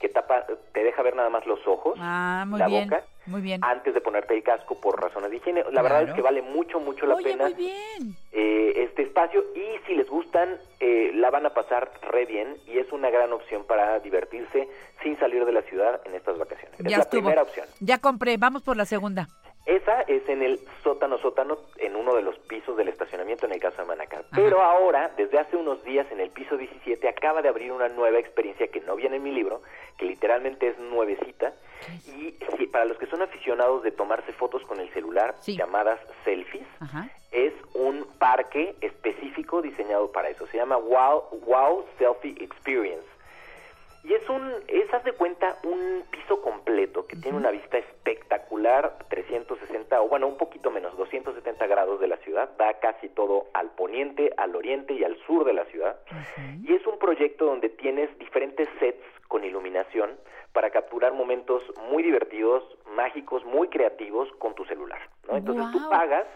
que tapa, te deja ver nada más los ojos, Ah, muy la bien. boca, Muy bien. antes de ponerte el casco por razones de higiene. La verdad es que vale mucho, mucho la Oye, pena muy bien. eh, este espacio y si les gustan, eh, la van a pasar re bien y es una gran opción para divertirse sin salir de la ciudad en estas vacaciones. es Ya la estuvo. primera opción. Ya compré. Vamos por la segunda. Esa es en el sótano sótano, en uno de los pisos del estacionamiento en el caso de Manacar. Pero ahora, desde hace unos días, en el piso 17, acaba de abrir una nueva experiencia que no viene en mi libro, que literalmente es nuevecita. Y si- para los que son aficionados de tomarse fotos con el celular, llamadas selfies, Ajá. es un parque específico diseñado para eso. Se llama Wow, wow Selfie Experience. Y es un, es, haz de cuenta, un piso completo que tiene una vista espectacular, 360, o bueno, un poquito menos, 270 grados de la ciudad, da casi todo al poniente, al oriente y al sur de la ciudad. Y es un proyecto donde tienes diferentes sets con iluminación para capturar momentos muy divertidos, mágicos, muy creativos con tu celular. ¿no? Entonces tú Guau. pagas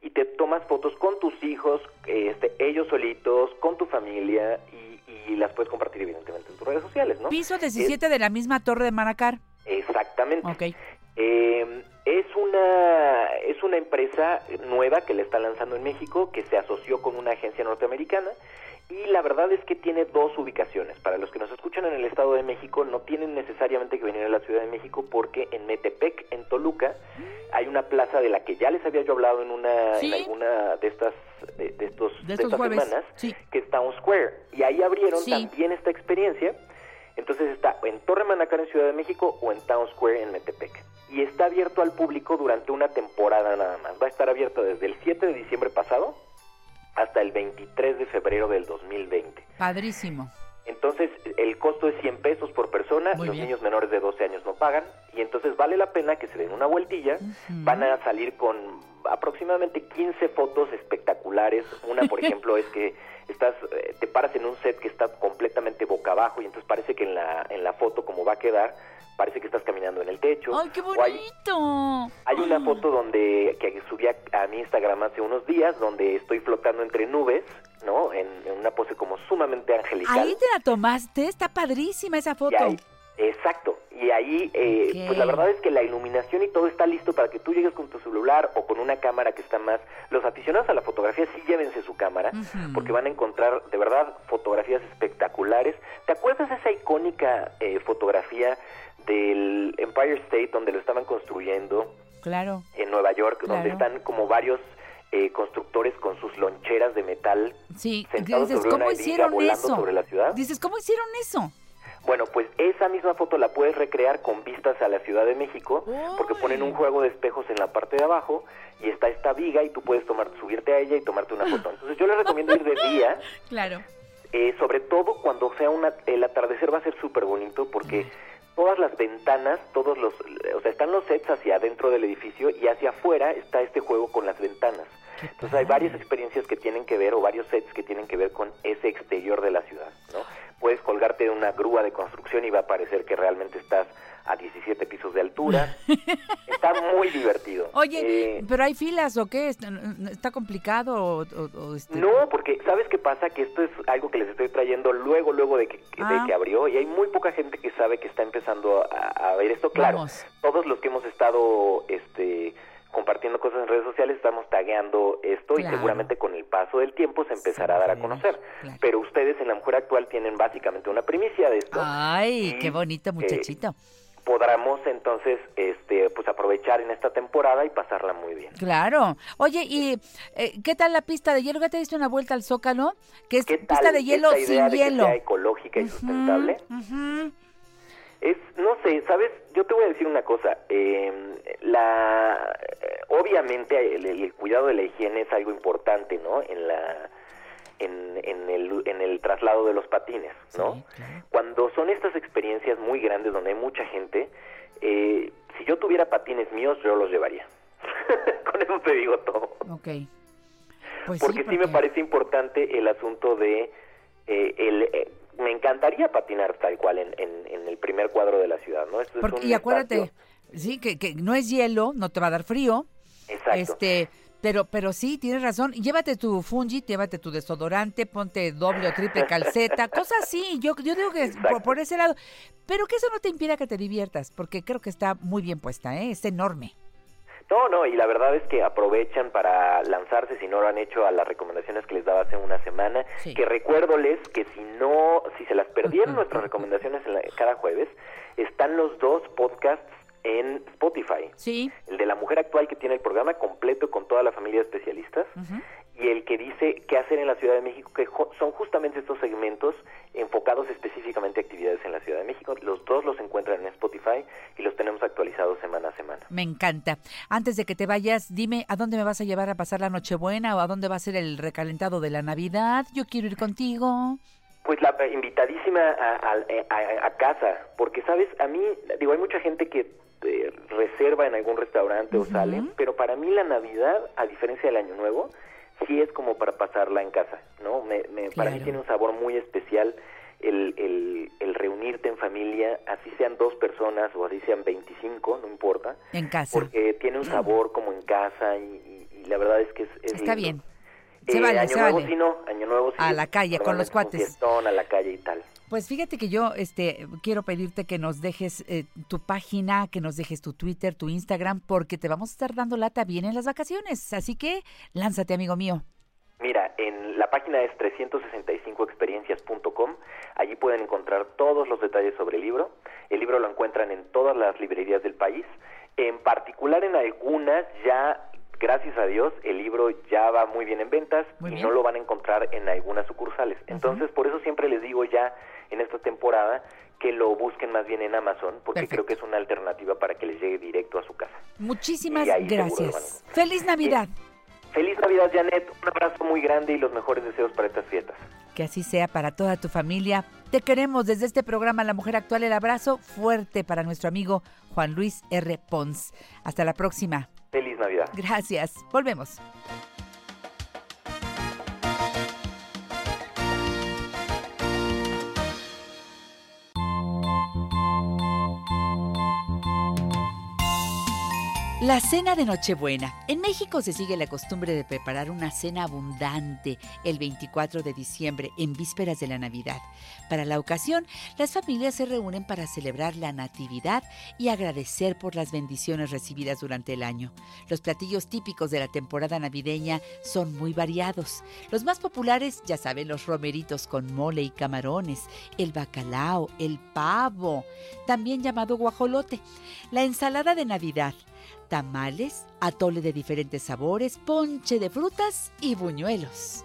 y te tomas fotos con tus hijos, este, ellos solitos, con tu familia y, y las puedes compartir evidentemente en tus redes sociales, ¿no? Piso Es- 17 de la misma torre de Manacar. exactamente. Ok. Eh, es una es una empresa nueva que le está lanzando en México que se asoció con una agencia norteamericana y la verdad es que tiene dos ubicaciones. Para los que nos escuchan en el Estado de México no tienen necesariamente que venir a la Ciudad de México porque en Metepec, en Toluca, hay una plaza de la que ya les había yo hablado en una Sí. en alguna de estas de, de estos De estos estas jueves. semanas Sí. que es Town Square y ahí abrieron Sí. también esta experiencia. Entonces está en Torre Manacar en Ciudad de México o en Town Square en Metepec. Y está abierto al público durante una temporada nada más. Va a estar abierto desde el 7 de diciembre pasado hasta el 23 de febrero del 2020. Padrísimo. Entonces, el costo es 100 pesos por persona, Muy los bien. niños menores de 12 años no pagan, y entonces vale la pena que se den una vueltilla. Van a salir con aproximadamente 15 fotos espectaculares. Una, por ejemplo, es que estás eh, te paras en un set que está completamente boca abajo y entonces parece que en la, en la foto, como va a quedar, parece que estás caminando en el techo. ¡Ay, qué hay- bonito! hay una foto donde que subí a, a mi Instagram hace unos días donde estoy flotando entre nubes, ¿no? En, en una pose como sumamente angelical. Ahí te la tomaste, está padrísima esa foto. Ahí- exacto. Y ahí, eh, pues la verdad es que la iluminación y todo está listo para que tú llegues con tu celular o con una cámara que está más. Los aficionados a la fotografía sí llévense su cámara, porque van a encontrar de verdad fotografías espectaculares. ¿Te acuerdas esa icónica eh, fotografía del Empire State donde lo estaban construyendo? Claro. en Nueva York, donde están como varios eh, constructores con sus loncheras de metal Sí, sentados dices, sobre una ¿cómo viga hicieron eso? sobre la ciudad. Dices, ¿cómo hicieron eso? Bueno, pues esa misma foto la puedes recrear con vistas a la Ciudad de México, porque ponen un juego de espejos en la parte de abajo y está esta viga y tú puedes tomar, subirte a ella y tomarte una foto. Entonces yo les recomiendo ir de día, Claro. eh, sobre todo cuando sea una, el atardecer va a ser súper bonito porque todas las ventanas, todos los, o sea, están los sets hacia adentro del edificio y hacia afuera está este juego con las ventanas. Entonces hay varias experiencias que tienen que ver o varios sets que tienen que ver con ese exterior de la ciudad, ¿no? Puedes colgarte de una grúa de construcción y va a parecer que realmente estás a 17 pisos de altura. Está muy divertido. Oye, Eh, ¿pero hay filas o qué? ¿Está, está complicado o, o- o este- No, porque ¿sabes qué pasa? Que esto es algo que les estoy trayendo luego, luego de que, de Ah. que abrió y hay muy poca gente que sabe que está empezando a, a ver esto. Claro, Vamos. todos los que hemos estado este, compartiendo cosas en redes sociales estamos tagueando esto y seguramente con el paso del tiempo se empezará a dar a conocer. Pero ustedes en la mujer actual tienen básicamente una primicia de esto. Ay, Y, qué bonito eh, muchachito. podremos entonces este, pues aprovechar en esta temporada y pasarla muy bien. Claro. Oye, ¿y eh, qué tal la pista de hielo? ¿Ya te diste una vuelta al Zócalo? Que es ¿Qué pista tal de hielo esta idea sin de que hielo. sea ecológica y sustentable? Ujú. Es, no sé, sabes, yo te voy a decir una cosa. eh, la, obviamente el, el cuidado de la higiene es algo importante, ¿no? En la, en, en el, en el traslado de los patines, ¿no? Cuando son estas experiencias muy grandes donde hay mucha gente, eh, si yo tuviera patines míos, yo los llevaría. Con eso te digo todo. Ok. Pues porque sí, me parece importante el asunto de eh, el eh, me encantaría patinar tal cual en, en- en el primer cuadro de la ciudad, ¿no? Esto es un y acuérdate, espacio- sí, que, que no es hielo, no te va a dar frío. Exacto. Este, pero, pero sí, tienes razón. Llévate tu fungi, llévate tu desodorante, ponte doble o triple calceta, cosas así. Yo, yo digo que por, por ese lado. Pero que eso no te impida que te diviertas, porque creo que está muy bien puesta, ¿eh? Es enorme. No, no, y la verdad es que aprovechan para lanzarse, si no lo han hecho, a las recomendaciones que les daba hace una semana. Sí. Que recuérdoles que si no, si se las perdieron nuestras recomendaciones en la- cada jueves, están los dos podcasts en Spotify. Sí. El de la mujer actual que tiene el programa completo con toda la familia de especialistas y el que dice qué hacer en la Ciudad de México, que son justamente estos segmentos enfocados específicamente a actividades en la Ciudad de México. Los dos los encuentran en Spotify y los tenemos actualizados semana a semana. Me encanta. Antes de que te vayas, dime a dónde me vas a llevar a pasar la Nochebuena o a dónde va a ser el recalentado de la Navidad. Yo quiero ir contigo. Pues la invitadísima a, a- a- a casa, porque sabes, a mí, digo, hay mucha gente que eh, reserva en algún restaurante o sale, pero para mí la Navidad, a diferencia del Año Nuevo, sí es como para pasarla en casa, ¿no? Me, me- Para mí tiene un sabor muy especial el, el, el reunirte en familia, así sean dos personas o así sean 25, no importa, En casa. porque tiene un sabor como en casa y, y- y la verdad es que es, es Está lindo. bien. Se Eh, vale, año se nuevo vale. sí no, año nuevo sí. A la calle, con los cuates. fiestón, a la calle y tal. Pues fíjate que yo este quiero pedirte que nos dejes eh, tu página, que nos dejes tu Twitter, tu Instagram, porque te vamos a estar dando lata bien en las vacaciones. Así que lánzate, amigo mío. Mira, en la página es 365experiencias.com. Allí pueden encontrar todos los detalles sobre el libro. El libro lo encuentran en todas las librerías del país. En particular en algunas ya, gracias a Dios, el libro ya va muy bien en ventas Muy y bien. no lo van a encontrar en algunas sucursales. Entonces, por eso siempre les digo ya en esta temporada que lo busquen más bien en Amazon, porque creo que es una alternativa para que les llegue directo a su casa. Muchísimas gracias. Feliz Navidad. Feliz Navidad, Janet. Un abrazo muy grande y los mejores deseos para estas fiestas. Que así sea para toda tu familia. Te queremos desde este programa La Mujer Actual. El abrazo fuerte para nuestro amigo Juan Luis R. Pons. Hasta la próxima. Feliz Navidad. Gracias. Volvemos. La cena de Nochebuena. En México se sigue la costumbre de preparar una cena abundante el 24 de diciembre, en vísperas de la Navidad. Para la ocasión, las familias se reúnen para celebrar la Natividad y agradecer por las bendiciones recibidas durante el año. Los platillos típicos de la temporada navideña son muy variados. Los más populares, ya saben, los romeritos con mole y camarones, el bacalao, el pavo, también llamado guajolote, la ensalada de Navidad, tamales, atole de diferentes sabores, ponche de frutas y buñuelos.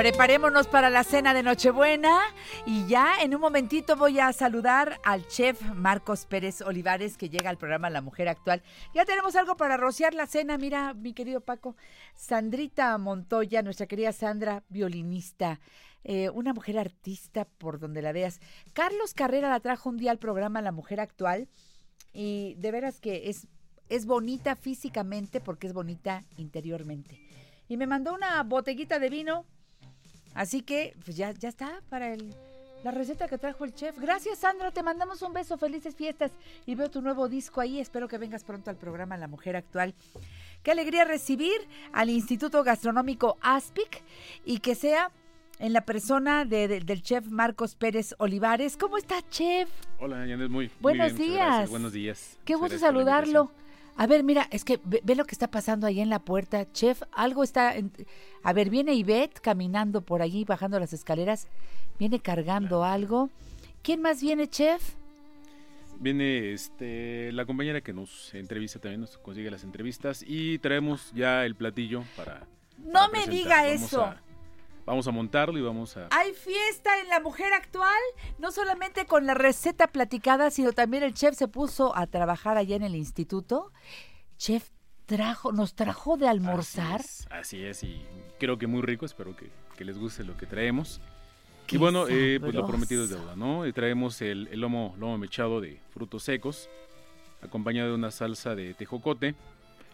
Preparémonos para la cena de Nochebuena y ya en un momentito voy a saludar al chef Marcos Pérez Olivares que llega al programa La Mujer Actual. Ya tenemos algo para rociar la cena, mira mi querido Paco. Sandrita Montoya, nuestra querida Sandra, violinista, eh, una mujer artista por donde la veas. Carlos Carrera la trajo un día al programa La Mujer Actual y de veras que es, es bonita físicamente porque es bonita interiormente. Y me mandó una botellita de vino Así que pues ya, ya está para el, la receta que trajo el chef. Gracias, Sandra. Te mandamos un beso. Felices fiestas. Y veo tu nuevo disco ahí. Espero que vengas pronto al programa La Mujer Actual. Qué alegría recibir al Instituto Gastronómico ASPIC y que sea en la persona de- de- del chef Marcos Pérez Olivares. ¿Cómo está, chef? Hola, Janet, muy, muy Buenos bien, muchas días. Buenos días. Qué gusto saludarlo. A ver, mira, es que ve, ve lo que está pasando ahí en la puerta. Chef, algo está... en- A ver, viene Ivette caminando por allí, bajando las escaleras. Viene cargando algo. ¿Quién más viene, chef? Viene este, la compañera que nos entrevista también, nos consigue las entrevistas y traemos ya el platillo para... No para me diga Vamos eso. a- vamos a montarlo y vamos a... Hay fiesta en la mujer actual, no solamente con la receta platicada, sino también el chef se puso a trabajar allá en el instituto. Chef trajo, nos trajo de almorzar. Así es, y creo que muy rico, espero que, que les guste lo que traemos. Qué y bueno, eh, pues lo prometido es deuda, ¿no? Y traemos el, el lomo, lomo mechado de frutos secos, acompañado de una salsa de tejocote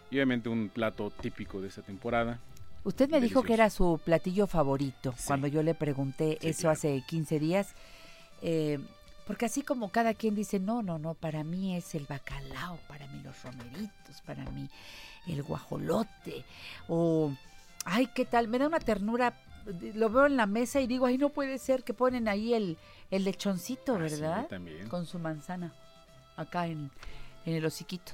y obviamente un plato típico de esta temporada. Usted me dijo que era su platillo favorito cuando yo le pregunté eso hace 15 días. eh, porque así como cada quien dice, no, no, no, para mí es el bacalao, para mí los romeritos, para mí el guajolote. O, ay, ¿qué tal? Me da una ternura. Lo veo en la mesa y digo, ay, no puede ser que ponen ahí el, el lechoncito, Ah, sí, ¿verdad? también. Con su manzana, acá en, en el hociquito.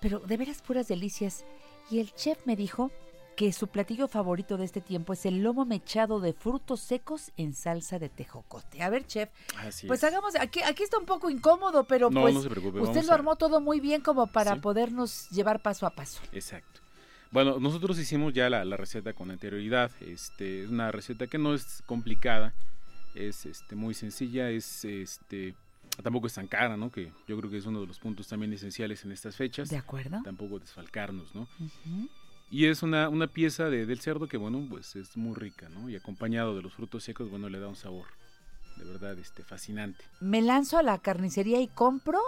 Pero de veras puras delicias. Y el chef me dijo que su platillo favorito de este tiempo es el lomo mechado de frutos secos en salsa de tejocote. A ver, chef, Así pues es. hagamos, aquí, aquí está un poco incómodo, pero No, pues no se preocupe, usted lo a- armó todo muy bien como para Sí. podernos llevar paso a paso. Exacto. Bueno, nosotros hicimos ya la, la receta con anterioridad. Este, es una receta que no es complicada, es este, muy sencilla, es este, tampoco es tan cara, ¿no? Que yo creo que es uno de los puntos también esenciales en estas fechas. De acuerdo. Tampoco desfalcarnos, ¿no? Ujú. Y es una, una pieza de, del cerdo que, bueno, pues es muy rica, ¿no? Y acompañado de los frutos secos, bueno, le da un sabor, de verdad, este, fascinante. Me lanzo a la carnicería y compro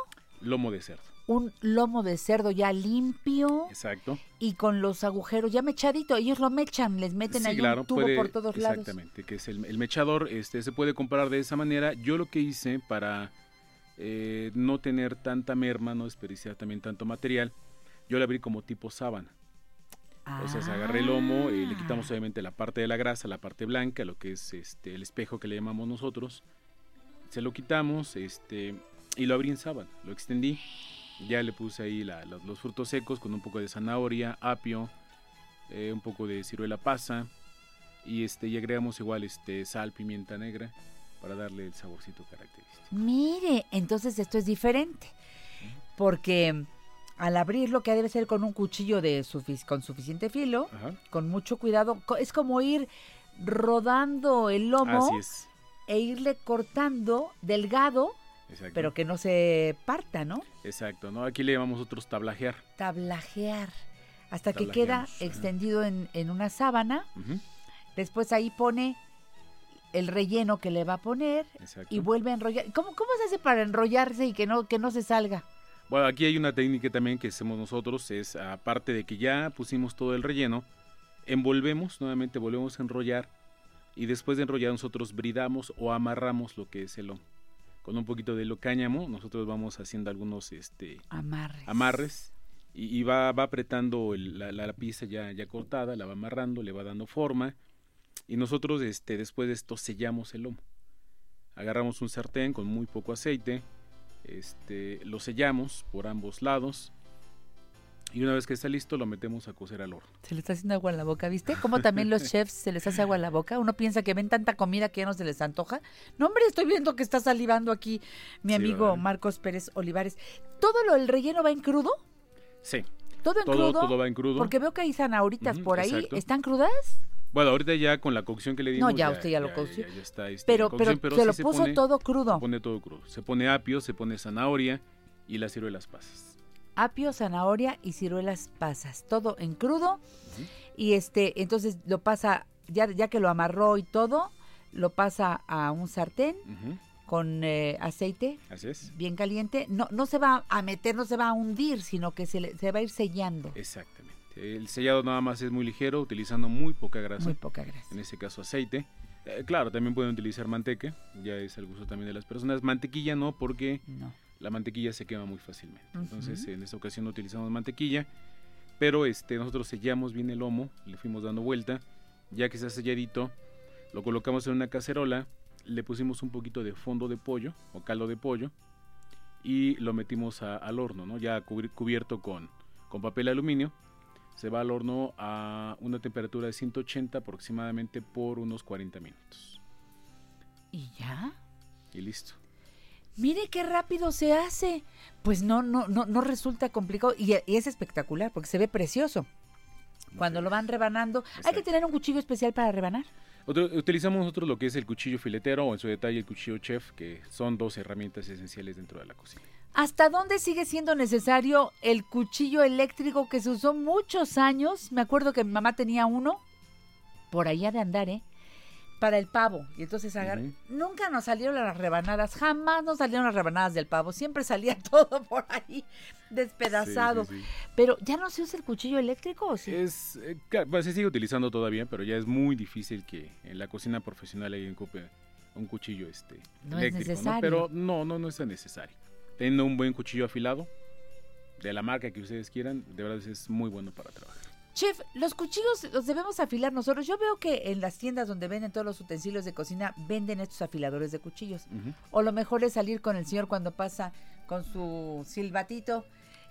Lomo de cerdo. un lomo de cerdo ya limpio Exacto. y con los agujeros ya mechadito. Ellos lo mechan, les meten Sí, ahí claro, un tubo puede- por todos lados. Exactamente, que es el, el mechador, este, se puede comprar de esa manera. Yo lo que hice para eh, no tener tanta merma, no desperdiciar también tanto material, yo lo abrí como tipo sábana. O sea, se agarré el lomo, y le quitamos Ah. obviamente la parte de la grasa, la parte blanca, lo que es este el espejo que le llamamos nosotros. Se lo quitamos, este, y lo abrí en sábana, lo extendí. Ya le puse ahí la- los, los frutos secos con un poco de zanahoria, apio, eh, un poco de ciruela pasa y este y agregamos igual este sal, pimienta negra para darle el saborcito característico. Mire, entonces esto es diferente. Porque al abrirlo, que debe ser con un cuchillo de sufic- con suficiente filo, Ajá. con mucho cuidado, es como ir rodando el lomo Así es. e irle cortando delgado, Exacto. pero que no se parta, ¿no? Exacto, ¿no? Aquí le llamamos nosotros tablajear. Tablajear. Hasta que queda extendido en, en una sábana. Después ahí pone el relleno que le va a poner Exacto. y vuelve a enrollar. ¿Cómo, cómo se hace para enrollarse y que no, que no se salga? Bueno, aquí hay una técnica también que hacemos nosotros, es aparte de que ya pusimos todo el relleno, envolvemos, nuevamente volvemos a enrollar y después de enrollar nosotros bridamos o amarramos lo que es el lomo. Con un poquito de lo cáñamo, nosotros vamos haciendo algunos este, Amarres. amarres y, y va, va apretando el- la, la- la pieza ya, ya cortada, la va amarrando, le va dando forma y nosotros este, después de esto sellamos el lomo. Agarramos un sartén con muy poco aceite, este, lo sellamos por ambos lados y una vez que está listo lo metemos a cocer al horno. Se le está haciendo agua en la boca, ¿viste? Como también los chefs se les hace agua en la boca. Uno piensa que ven tanta comida que ya no se les antoja. No, hombre, estoy viendo que está salivando aquí mi Sí, amigo. Marcos Pérez Olivares. ¿Todo lo, el relleno va en crudo? Sí. ¿Todo en Todo- crudo? todo va en crudo. Porque veo que hay zanahoritas por ahí. exacto. ¿Están crudas? Bueno, ahorita ya con la cocción que le dimos. No, ya usted ya lo coció. Ya, está, este, Pero- cocción, pero se lo puso todo crudo. Se pone todo crudo. Se pone apio, se pone zanahoria y las ciruelas pasas. Apio, zanahoria y ciruelas pasas. Todo en crudo. Y este, entonces lo pasa, ya, ya que lo amarró y todo, lo pasa a un sartén con eh, aceite Así es. bien caliente. No, no se va a meter, no se va a hundir, sino que se, le- se va a ir sellando. Exactamente. El sellado nada más es muy ligero, utilizando muy poca grasa. Muy poca grasa. En este caso aceite. Eh, claro, también pueden utilizar manteca, ya es al gusto también de las personas. Mantequilla no, porque No. la mantequilla se quema muy fácilmente. Entonces, en esta ocasión no utilizamos mantequilla, pero este, nosotros sellamos bien el lomo, le fuimos dando vuelta. Ya que está selladito, lo colocamos en una cacerola, le pusimos un poquito de fondo de pollo o caldo de pollo y lo metimos a- al horno, ¿no? Ya cubierto con, con papel aluminio. Se va al horno a una temperatura de 180 aproximadamente por unos 40 minutos. ¿Y ya? Y listo. Mire qué rápido se hace. Pues no, no, no, no resulta complicado. Y, y es espectacular porque se ve precioso. Cuando lo van rebanando, hay que tener un cuchillo especial para rebanar. Otro- utilizamos nosotros lo que es el cuchillo filetero o en su detalle el cuchillo chef, que son dos herramientas esenciales dentro de la cocina. ¿Hasta dónde sigue siendo necesario el cuchillo eléctrico que se usó muchos años? Me acuerdo que mi mamá tenía uno, por allá de andar, ¿eh? Para el pavo. Y entonces agar... Nunca nos salieron las rebanadas, jamás nos salieron las rebanadas del pavo. Siempre salía todo por ahí despedazado. Sí, sí, sí. Pero ya no se usa el cuchillo eléctrico, ¿o sí? Es, eh, claro, pues, se sigue utilizando todavía, pero ya es muy difícil que en la cocina profesional alguien ocupe un cuchillo este, No es eléctrico, ¿no? necesario. Pero no, no, no es tan necesario. Teniendo un buen cuchillo afilado, de la marca que ustedes quieran, de verdad es muy bueno para trabajar. Chef, los cuchillos los debemos afilar nosotros. Yo veo que en las tiendas donde venden todos los utensilios de cocina venden estos afiladores de cuchillos. O lo mejor es salir con el señor cuando pasa con su silbatito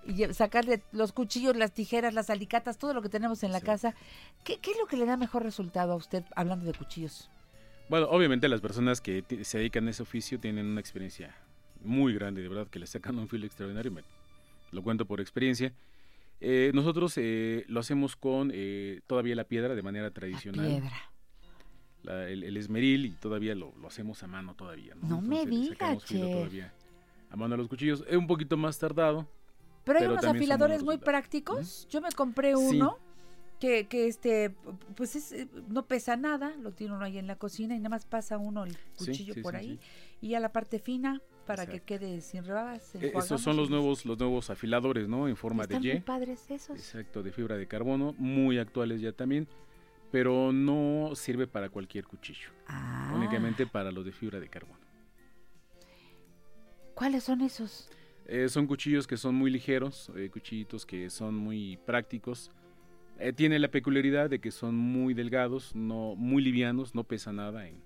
y sacarle los cuchillos, las tijeras, las alicatas, todo lo que tenemos en la casa. ¿Qué, qué es lo que le da mejor resultado a usted hablando de cuchillos? Bueno, obviamente las personas que se dedican a ese oficio tienen una experiencia muy grande, de verdad, que le sacan un filo extraordinario. me- lo cuento por experiencia. Eh, nosotros eh, lo hacemos con eh, todavía la piedra de manera tradicional. Piedra. la- el, el esmeril y todavía lo, lo hacemos a mano todavía. No, No me Entonces, le diga, sacamos filo chef. todavía a mano a los cuchillos. Es un poquito más tardado. Pero hay Pero unos afiladores muy prácticos. Yo me compré Sí. uno que, que este, pues es, eh, no pesa nada, lo tiene uno ahí en la cocina y nada más pasa uno el Sí, cuchillo sí, por sí, ahí y a la parte fina para que quede sin rebabas. Eh, Estos son los nuevos, los nuevos afiladores, ¿no? En forma de Están muy Y. padres esos. Exacto, de fibra de carbono, muy actuales ya también, pero no sirve para cualquier cuchillo, Ah. únicamente para los de fibra de carbono. ¿Cuáles son esos? Eh, son cuchillos que son muy ligeros, eh, cuchillitos que son muy prácticos. Eh, tiene la peculiaridad de que son muy delgados, no muy livianos, no pesa nada en-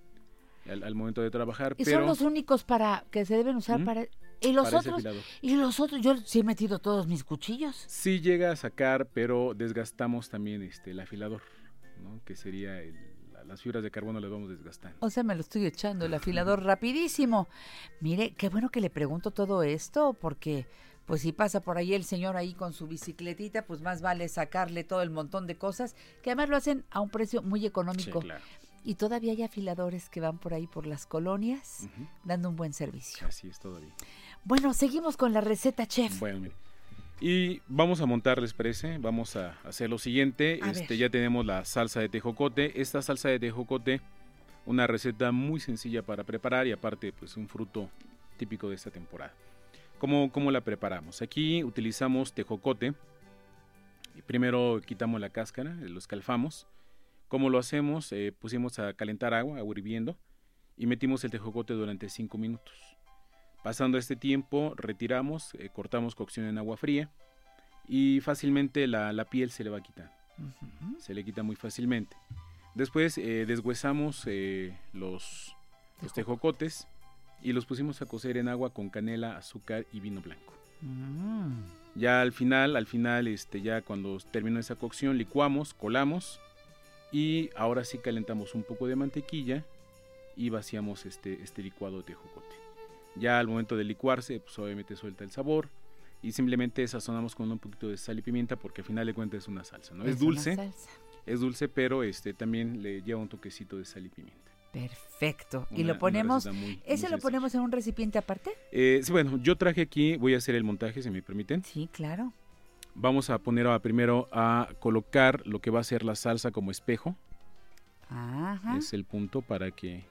al, al momento de trabajar. Y pero son los únicos para que se deben usar para y los otros y los otros yo sí he metido todos mis cuchillos. sí llega a sacar, pero desgastamos también este el afilador, ¿no? que sería el- la- las fibras de carbono las vamos desgastando. O sea, me lo estoy echando el afilador rapidísimo. Mire, qué bueno que le pregunto todo esto porque pues si pasa por ahí el señor ahí con su bicicletita, pues más vale sacarle todo el montón de cosas que además lo hacen a un precio muy económico. Sí, claro. Y todavía hay afiladores que van por ahí por las colonias dando un buen servicio. Así es todavía. Bueno, seguimos con la receta, chef. Bueno, mire. Y vamos a montar, ¿les parece? Vamos a hacer lo siguiente. A este, ver. ya tenemos la salsa de tejocote. Esta salsa de tejocote, una receta muy sencilla para preparar y aparte, pues un fruto típico de esta temporada. ¿Cómo, cómo la preparamos? Aquí utilizamos tejocote. Primero quitamos la cáscara, lo escalfamos. ¿Cómo lo hacemos? Eh, pusimos a calentar agua, agua hirviendo, y metimos el tejocote durante 5 minutos. Pasando este tiempo, retiramos, eh, cortamos cocción en agua fría y fácilmente la, la piel se le va a quitar. Se le quita muy fácilmente. Después eh, deshuesamos eh, los, los tejocotes y los pusimos a cocer en agua con canela, azúcar y vino blanco. Mm. Ya al final, al final, este, ya cuando terminó esa cocción, licuamos, colamos y ahora sí calentamos un poco de mantequilla y vaciamos este, este licuado de tejocote. Ya al momento de licuarse, pues obviamente suelta el sabor y simplemente sazonamos con un poquito de sal y pimienta porque al final de cuentas es una salsa, ¿no? Es, dulce, es dulce, pero este también le lleva un toquecito de sal y pimienta. Perfecto. y lo ponemos, muy ¿ese lo ponemos en un recipiente aparte? Eh, sí, bueno, yo traje aquí, voy a hacer el montaje, si me permiten. Sí, claro. Vamos a poner a, primero a colocar lo que va a ser la salsa como espejo. Ajá. Es el punto para que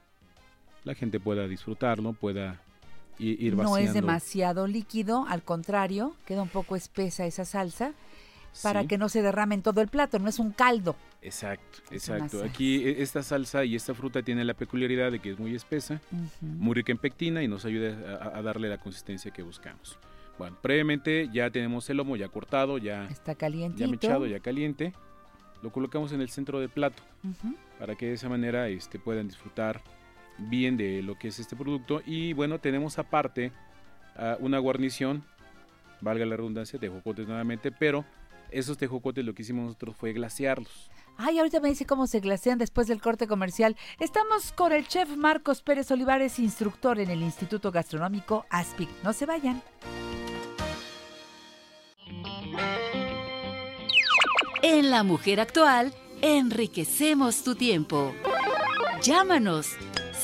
la gente pueda disfrutarlo, pueda ir no vaciando. es demasiado líquido, al contrario, queda un poco espesa esa salsa para Sí. que no se derrame en todo el plato, no es un caldo. Exacto, Es exacto. Aquí e- esta salsa y esta fruta tiene la peculiaridad de que es muy espesa, muy rica en pectina y nos ayuda a, a darle la consistencia que buscamos. Bueno, previamente ya tenemos el lomo ya cortado, ya, Está ya mechado, ya caliente. Lo colocamos en el centro del plato. Para que de esa manera este, puedan disfrutar bien de lo que es este producto. Y bueno, tenemos aparte ah, una guarnición, valga la redundancia, tejocotes nuevamente, pero esos tejocotes lo que hicimos nosotros fue glasearlos. Ay, ahorita me dice cómo se glasean después del corte comercial. Estamos con el chef Marcos Pérez Olivares, instructor en el Instituto Gastronómico ASPIC. No se vayan. En La Mujer Actual, enriquecemos tu tiempo. Llámanos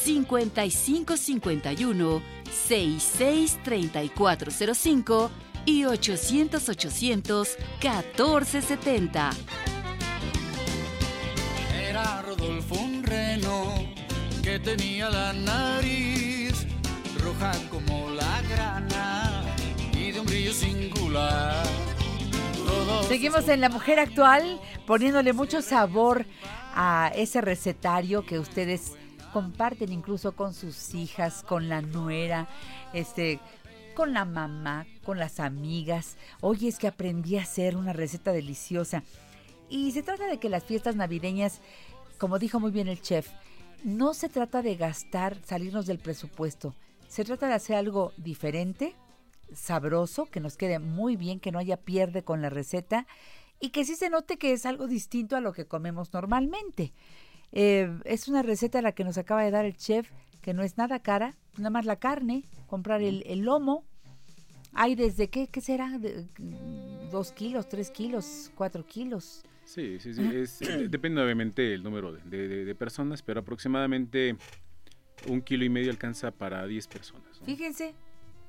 5551 663405 y 800 800 1470. Era Rodolfo un reno que tenía la nariz roja como la grana y de un brillo singular. Seguimos en La Mujer Actual poniéndole mucho sabor a ese recetario que ustedes comparten incluso con sus hijas, con la nuera, este, con la mamá, con las amigas. Oye, es que aprendí a hacer una receta deliciosa. Y se trata de que las fiestas navideñas, como dijo muy bien el chef, no se trata de gastar, salirnos del presupuesto. Se trata de hacer algo diferente, sabroso, que nos quede muy bien, que no haya pierde con la receta y que sí se note que es algo distinto a lo que comemos normalmente. Eh, es una receta la que nos acaba de dar el chef, que no es nada cara, nada más la carne, comprar el, el lomo. Hay desde qué, qué será, De- dos kilos, tres kilos, cuatro kilos. Sí, sí, sí. es- eh, depende obviamente el número de, de- de- de personas, pero aproximadamente un kilo y medio alcanza para 10 personas. ¿no? Fíjense,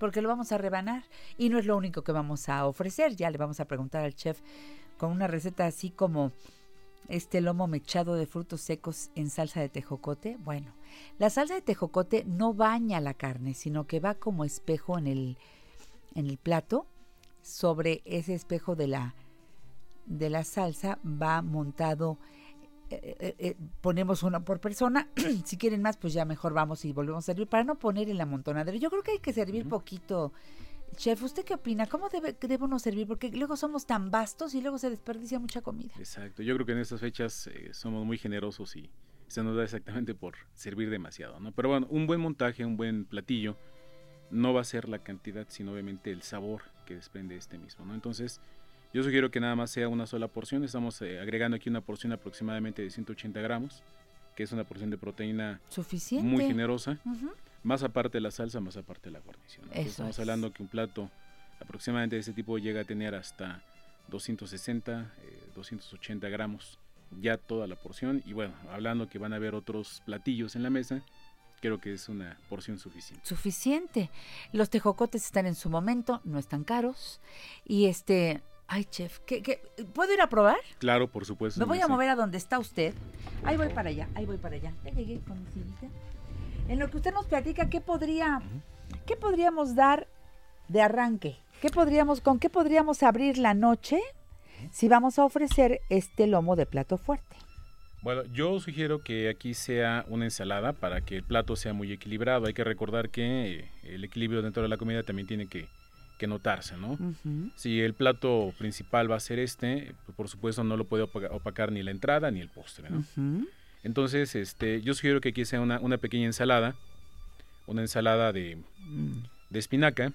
porque lo vamos a rebanar y no es lo único que vamos a ofrecer. Ya le vamos a preguntar al chef con una receta así como este lomo mechado de frutos secos en salsa de tejocote. Bueno, la salsa de tejocote no baña la carne, sino que va como espejo en el, en el plato. Sobre ese espejo de la, de la salsa va montado eh, eh, eh, ponemos uno por persona. si quieren más, pues ya mejor vamos y volvemos a servir para no poner en la montonadera. Yo creo que hay que servir poquito. Chef, ¿usted qué opina? ¿Cómo debe, debemos servir? Porque luego somos tan vastos y luego se desperdicia mucha comida. Exacto, yo creo que en estas fechas eh, somos muy generosos y se nos da exactamente por servir demasiado, ¿no? Pero bueno, un buen montaje, un buen platillo, no va a ser la cantidad, sino obviamente el sabor que desprende este mismo, ¿no? Entonces, yo sugiero que nada más sea una sola porción, estamos eh, agregando aquí una porción aproximadamente de 180 gramos, que es una porción de proteína Suficiente. muy generosa. Más aparte de la salsa, más aparte de la guarnición. ¿no? Estamos es. hablando que un plato aproximadamente de ese tipo llega a tener hasta 260, eh, 280 gramos ya toda la porción. Y bueno, hablando que van a haber otros platillos en la mesa, creo que es una porción suficiente. Suficiente. Los tejocotes están en su momento, no están caros. Y este, ay, chef, ¿qué, qué- puedo ir a probar? Claro, por supuesto. Me voy a mover a donde está usted. Ahí voy para allá, ahí voy para allá. Ya llegué con mi sillita. En lo que usted nos platica, ¿qué podría, qué podríamos dar de arranque? ¿Qué podríamos, con qué podríamos abrir la noche si vamos a ofrecer este lomo de plato fuerte? Bueno, yo sugiero que aquí sea una ensalada para que el plato sea muy equilibrado. Hay que recordar que eh, el equilibrio dentro de la comida también tiene que, que notarse, ¿no? Si el plato principal va a ser este, por supuesto no lo puede opaca- opacar ni la entrada ni el postre, ¿no? Entonces, este, yo sugiero que aquí sea una, una pequeña ensalada, una ensalada de, Mm. de espinaca,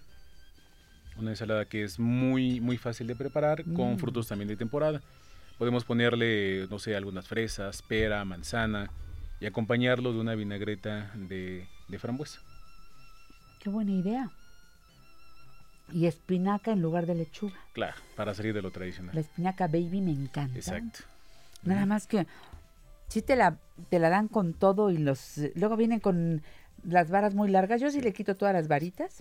una ensalada que es muy, muy fácil de preparar, con Mm. frutos también de temporada. Podemos ponerle, no sé, algunas fresas, pera, manzana, y acompañarlo de una vinagreta de, de frambuesa. Qué buena idea. Y espinaca en lugar de lechuga. Claro, para salir de lo tradicional. La espinaca baby me encanta. Exacto. Nada más que si te la, te la dan con todo y los luego vienen con las varas muy largas. Yo sí le quito todas las varitas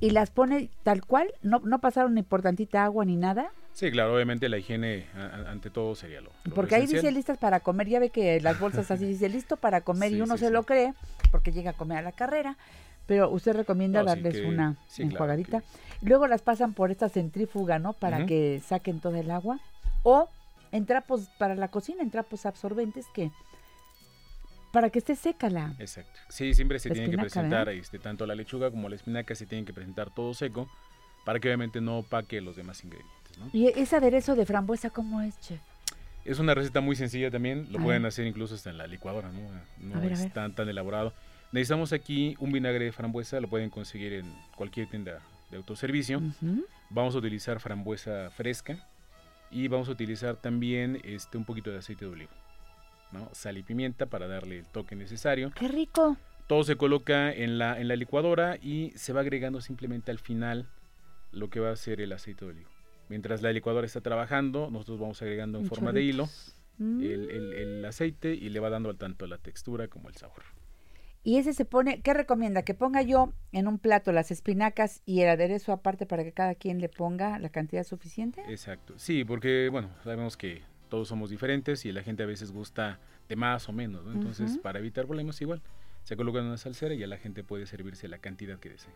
y las pone tal cual, no, no pasaron ni por tantita agua ni nada. Sí, claro, obviamente la higiene a- ante todo sería lo, lo Porque ahí dice listas para comer. Ya ve que las bolsas así dice listo para comer y uno sí, se lo cree porque llega a comer a la carrera. Pero usted recomienda No, darles que- una sí, claro, enjuagadita. Luego las pasan por esta centrífuga, ¿no? Para que saquen todo el agua. O en trapos para la cocina, en trapos absorbentes que para que esté seca la. Exacto. Sí, siempre se tiene que presentar este, tanto la lechuga como la espinaca se tienen que presentar todo seco para que obviamente no opaque los demás ingredientes. ¿no? Y ese aderezo de frambuesa, ¿cómo es, chef? Es una receta muy sencilla también, lo A pueden ver. hacer incluso hasta en la licuadora, ¿no? No ver, es tan tan elaborado. Necesitamos aquí un vinagre de frambuesa, lo pueden conseguir en cualquier tienda de autoservicio. Vamos a utilizar frambuesa fresca y vamos a utilizar también este un poquito de aceite de oliva, ¿no? Sal y pimienta para darle el toque necesario. ¡Qué rico! Todo se coloca en la, en la licuadora y se va agregando simplemente al final lo que va a ser el aceite de oliva. Mientras la licuadora está trabajando, nosotros vamos agregando en forma de hilo. Mm. el, el- el aceite y le va dando tanto la textura como el sabor. Y ese se pone, ¿qué recomienda? Que ponga yo en un plato las espinacas y el aderezo aparte para que cada quien le ponga la cantidad suficiente. Exacto. Sí, porque bueno, sabemos que todos somos diferentes y la gente a veces gusta de más o menos, ¿no? Entonces, para evitar problemas igual, se coloca en una salsera y ya la gente puede servirse la cantidad que desee.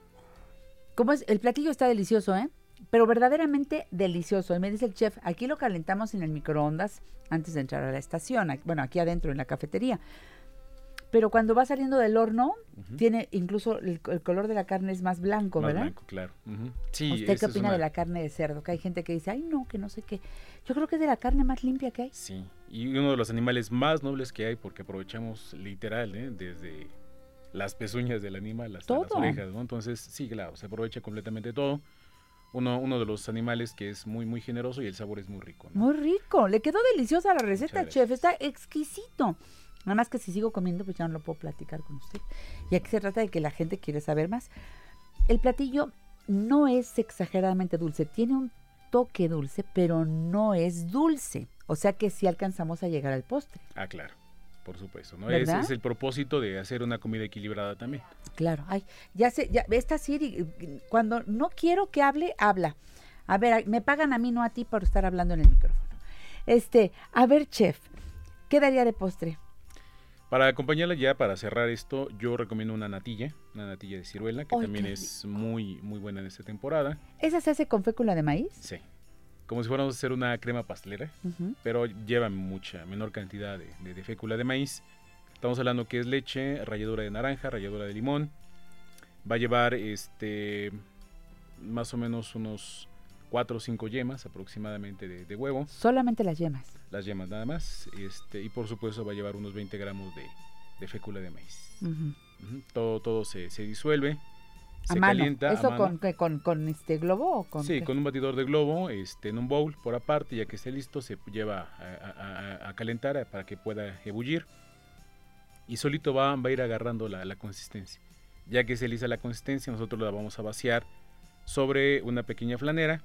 Como es? El platillo está delicioso, ¿eh? Pero verdaderamente delicioso. Y me dice el chef, aquí lo calentamos en el microondas antes de entrar a la estación. Bueno, aquí adentro en la cafetería. Pero cuando va saliendo del horno, tiene incluso el, el color de la carne es más blanco, Más ¿verdad? blanco, claro. Sí, ¿Usted qué opina de la carne de cerdo? Que hay gente que dice, ay no, que no sé qué. Yo creo que es de la carne más limpia que hay. Sí, y uno de los animales más nobles que hay porque aprovechamos literal, ¿eh? desde las pezuñas del animal hasta las orejas, ¿no? Entonces, sí, claro, se aprovecha completamente todo. Uno, uno de los animales que es muy, muy generoso y el sabor es muy rico, ¿no? Muy rico. Le quedó deliciosa la receta, chef. Está exquisito. Nada más que si sigo comiendo, pues ya no lo puedo platicar con usted. Y aquí se trata de que la gente quiere saber más. El platillo no es exageradamente dulce. Tiene un toque dulce, pero no es dulce. O sea que sí alcanzamos a llegar al postre. Ah, claro, por supuesto, ¿no? Es, ¿Verdad? es el propósito de hacer una comida equilibrada también. Claro. Ay, ya sé, ya, esta Siri, cuando no quiero que hable, habla. A ver, me pagan a mí, no a ti, por estar hablando en el micrófono. Este, a ver, chef, ¿qué daría de postre? Para acompañarla ya, para cerrar esto, yo recomiendo una natilla, una natilla de ciruela, que también es muy, muy buena en esta temporada. ¿Esa se hace con fécula de maíz? Sí. Como si fuéramos a hacer una crema pastelera, pero lleva mucha menor cantidad de, de- de fécula de maíz. Estamos hablando que es leche, ralladura de naranja, ralladura de limón. Va a llevar este más o menos unos 4 o 5 yemas aproximadamente de, de huevo. Solamente las yemas. Las yemas nada más. Este, y por supuesto va a llevar unos 20 gramos de, de fécula de maíz. Ujú. Ujú, Todo, todo se, se disuelve. A Se mano. calienta. a ¿Eso mano. con, con, con este globo o con Sí, qué? con un batidor de globo, este, en un bowl por aparte, ya que esté listo, se lleva a, a- a- a calentar eh, para que pueda ebullir. Y solito va, va a ir agarrando la, la consistencia. Ya que se lisa la consistencia, nosotros la vamos a vaciar sobre una pequeña flanera,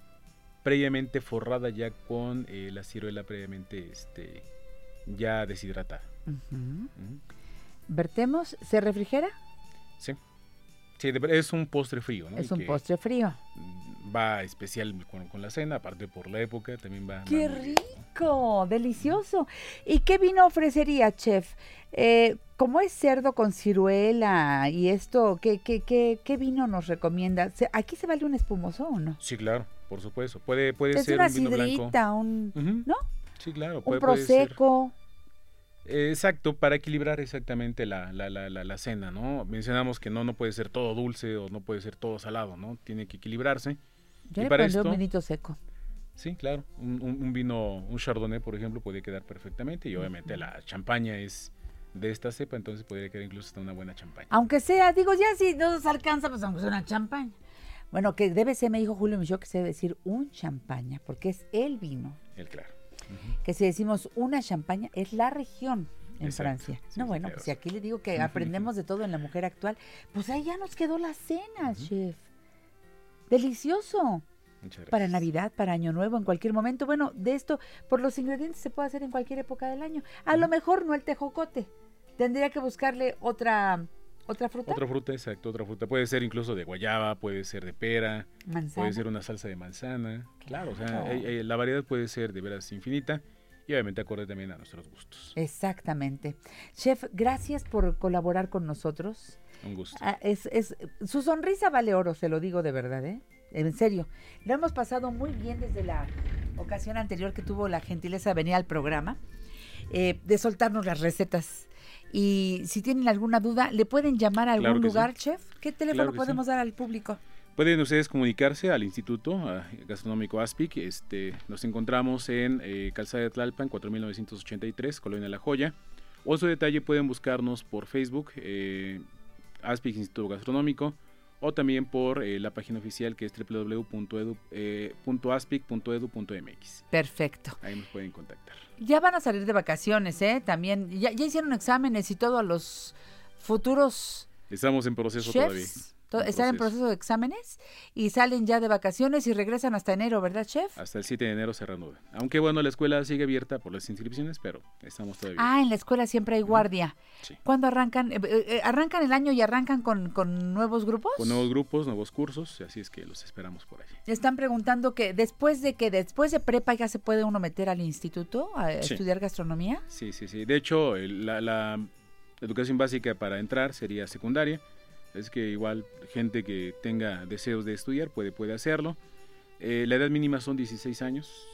previamente forrada ya con eh, la ciruela previamente este, ya deshidratada. Vertemos, ¿se refrigera? Sí. Sí, es un postre frío, ¿no? Es Y un postre frío. Va especial con, con la cena, aparte por la época, también va. va ¡Qué bien. rico! Delicioso. ¿Y qué vino ofrecería, chef? Eh, como es cerdo con ciruela y esto, ¿qué, qué, qué, qué vino nos recomienda? ¿Aquí se vale un espumoso o no? Sí, claro, por supuesto. Puede, puede es ser una un vino blanco. sidrita, un, Ujú. ¿no? Sí, claro. Un puede- prosecco. Eh, Exacto, para equilibrar exactamente la, la, la, la, la cena, ¿no? Mencionamos que no, no puede ser todo dulce o no puede ser todo salado, ¿no? Tiene que equilibrarse. Yo y le para esto, un vinito seco. sí, claro, un, un- un vino, un chardonnay, por ejemplo, puede quedar perfectamente y obviamente la champaña es de esta cepa, entonces podría quedar incluso hasta una buena champaña. Aunque sea, digo, ya si no nos alcanza, pues aunque sea una champaña. Bueno, que debe ser, me dijo Julio Michaud, que se debe decir un champaña, porque es el vino. El claro. Que si decimos una champaña, es la región en Exacto. Francia. Sí, no, bueno, claro, pues si aquí le digo que aprendemos de todo en la mujer actual, pues ahí ya nos quedó la cena, chef. Delicioso. Muchas gracias. Para Navidad, para Año Nuevo, en cualquier momento. Bueno, de esto, por los ingredientes se puede hacer en cualquier época del año. A lo mejor no el tejocote. Tendría que buscarle otra, otra fruta. Otra fruta, exacto, otra fruta. Puede ser incluso de guayaba, puede ser de pera, Manzana. puede ser una salsa de manzana. Claro, o sea, la variedad puede ser de veras infinita y obviamente acorde también a nuestros gustos. Exactamente. Chef, gracias por colaborar con nosotros. Un gusto. Ah, es, es, su sonrisa vale oro, se lo digo de verdad, ¿eh? En serio. Lo hemos pasado muy bien desde la ocasión anterior que tuvo la gentileza de venir al programa, eh, de soltarnos las recetas. Y si tienen alguna duda, ¿le pueden llamar a algún Claro que sí. lugar, chef? ¿Qué teléfono Claro podemos sí. dar al público? Pueden ustedes comunicarse al Instituto ah, Gastronómico ASPIC. Este, nos encontramos en eh, Calzada de Tlalpan, 4983, Colonia La Joya. O su detalle pueden buscarnos por Facebook, eh, ASPIC Instituto Gastronómico, o también por eh, la página oficial que es eh, www.aspic.edu.mx. Perfecto. Ahí nos pueden contactar. Ya van a salir de vacaciones, ¿eh? También, ya, ya hicieron exámenes y todo a los futuros Estamos en proceso chefs. todavía. Están en proceso de exámenes y salen ya de vacaciones y regresan hasta enero, ¿verdad, chef? Hasta el 7 de enero se reanuda. Aunque bueno, la escuela sigue abierta por las inscripciones, pero estamos todavía. Ah, en la escuela siempre hay guardia. Sí. ¿Cuándo arrancan? Eh, eh, eh, ¿Arrancan el año y arrancan con, con nuevos grupos? Con nuevos grupos, nuevos cursos, así es que los esperamos por ahí. Están preguntando que después de que después de prepa ya se puede uno meter al instituto a Sí. estudiar gastronomía. Sí, sí, sí. De hecho, la educación básica para entrar sería secundaria. Es que igual gente que tenga deseos de estudiar puede, puede hacerlo. Eh, la edad mínima son 16 años.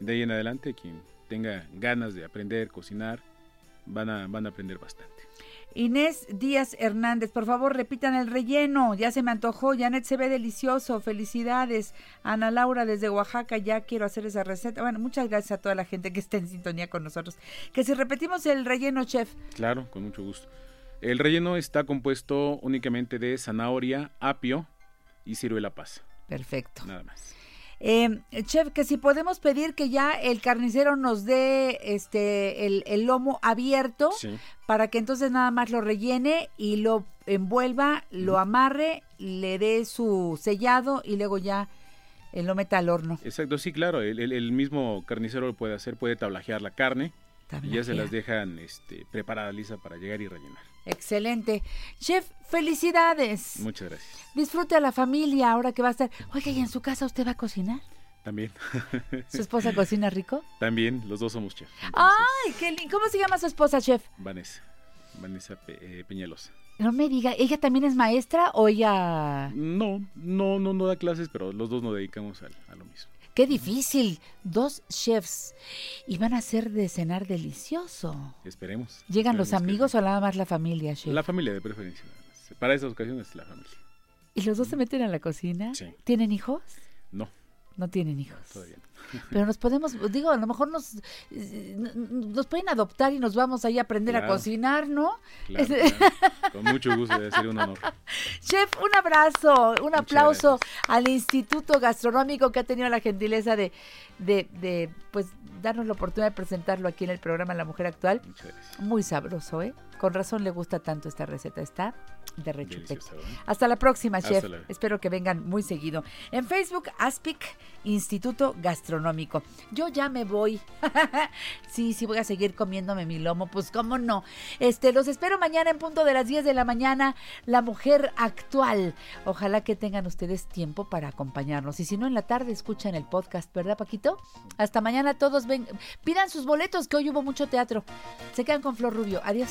De ahí en adelante, quien tenga ganas de aprender, cocinar, van a, van a aprender bastante. Inés Díaz Hernández, por favor repitan el relleno, ya se me antojó, Janet se ve delicioso, felicidades. Ana Laura desde Oaxaca, ya quiero hacer esa receta. Bueno, muchas gracias a toda la gente que está en sintonía con nosotros. Que si repetimos el relleno, chef, Claro, con mucho gusto. El relleno está compuesto únicamente de zanahoria, apio y ciruela pasa. perfecto. Nada más. Eh, chef, que si podemos pedir que ya el carnicero nos dé este el, el lomo abierto Sí. para que entonces nada más lo rellene y lo envuelva, lo amarre, le dé su sellado y luego ya eh, lo meta al horno. Exacto, sí, claro. El, el- el mismo carnicero lo puede hacer, puede tablajear la carne y ya se las dejan este, preparada, lista para llegar y rellenar. Excelente. Chef, felicidades. Muchas gracias. Disfrute a la familia ahora que va a estar. Oiga, ¿y en su casa usted va a cocinar? También. ¿Su esposa cocina rico? También, los dos somos chefs. Ay, qué lindo. ¿Cómo se llama su esposa, chef? Vanessa. Vanessa Pe- eh, Peñalosa. No me diga, ¿ella también es maestra o ella...? No, no, no, no da clases, pero los dos nos dedicamos al- a, lo mismo. Qué difícil. Dos chefs. Y van a hacer de cenar delicioso. Esperemos. ¿Llegan los que amigos o nada más la familia, chef? La familia de preferencia. Para esas ocasiones, la familia. ¿Y los dos se meten a la cocina? Sí. ¿Tienen hijos? No, No tienen hijos. todavía no. Pero nos podemos, digo, a lo mejor nos, eh, nos pueden adoptar y nos vamos ahí a aprender a cocinar, ¿no? Claro, Es- claro. Con mucho gusto, debe ser un honor. Chef, un abrazo, un aplauso al Instituto Gastronómico que ha tenido la gentileza de, de, de, pues, darnos la oportunidad de presentarlo aquí en el programa La Mujer Actual. Muchas gracias. Muy sabroso, ¿eh? Con razón le gusta tanto esta receta. Está de rechupete. ¿verdad? Hasta la próxima, chef. Espero que vengan muy seguido. En Facebook, Aspic Instituto Gastronómico. Yo ya me voy. sí, sí, voy a seguir comiéndome mi lomo. Pues, ¿cómo no? Este, los espero mañana en punto de las 10 de la mañana. La mujer actual. Ojalá que tengan ustedes tiempo para acompañarnos. Y si no, en la tarde escuchan el podcast, ¿verdad, Paquito? Hasta mañana todos ven. Pidan sus boletos, que hoy hubo mucho teatro. Se quedan con Flor Rubio. Adiós.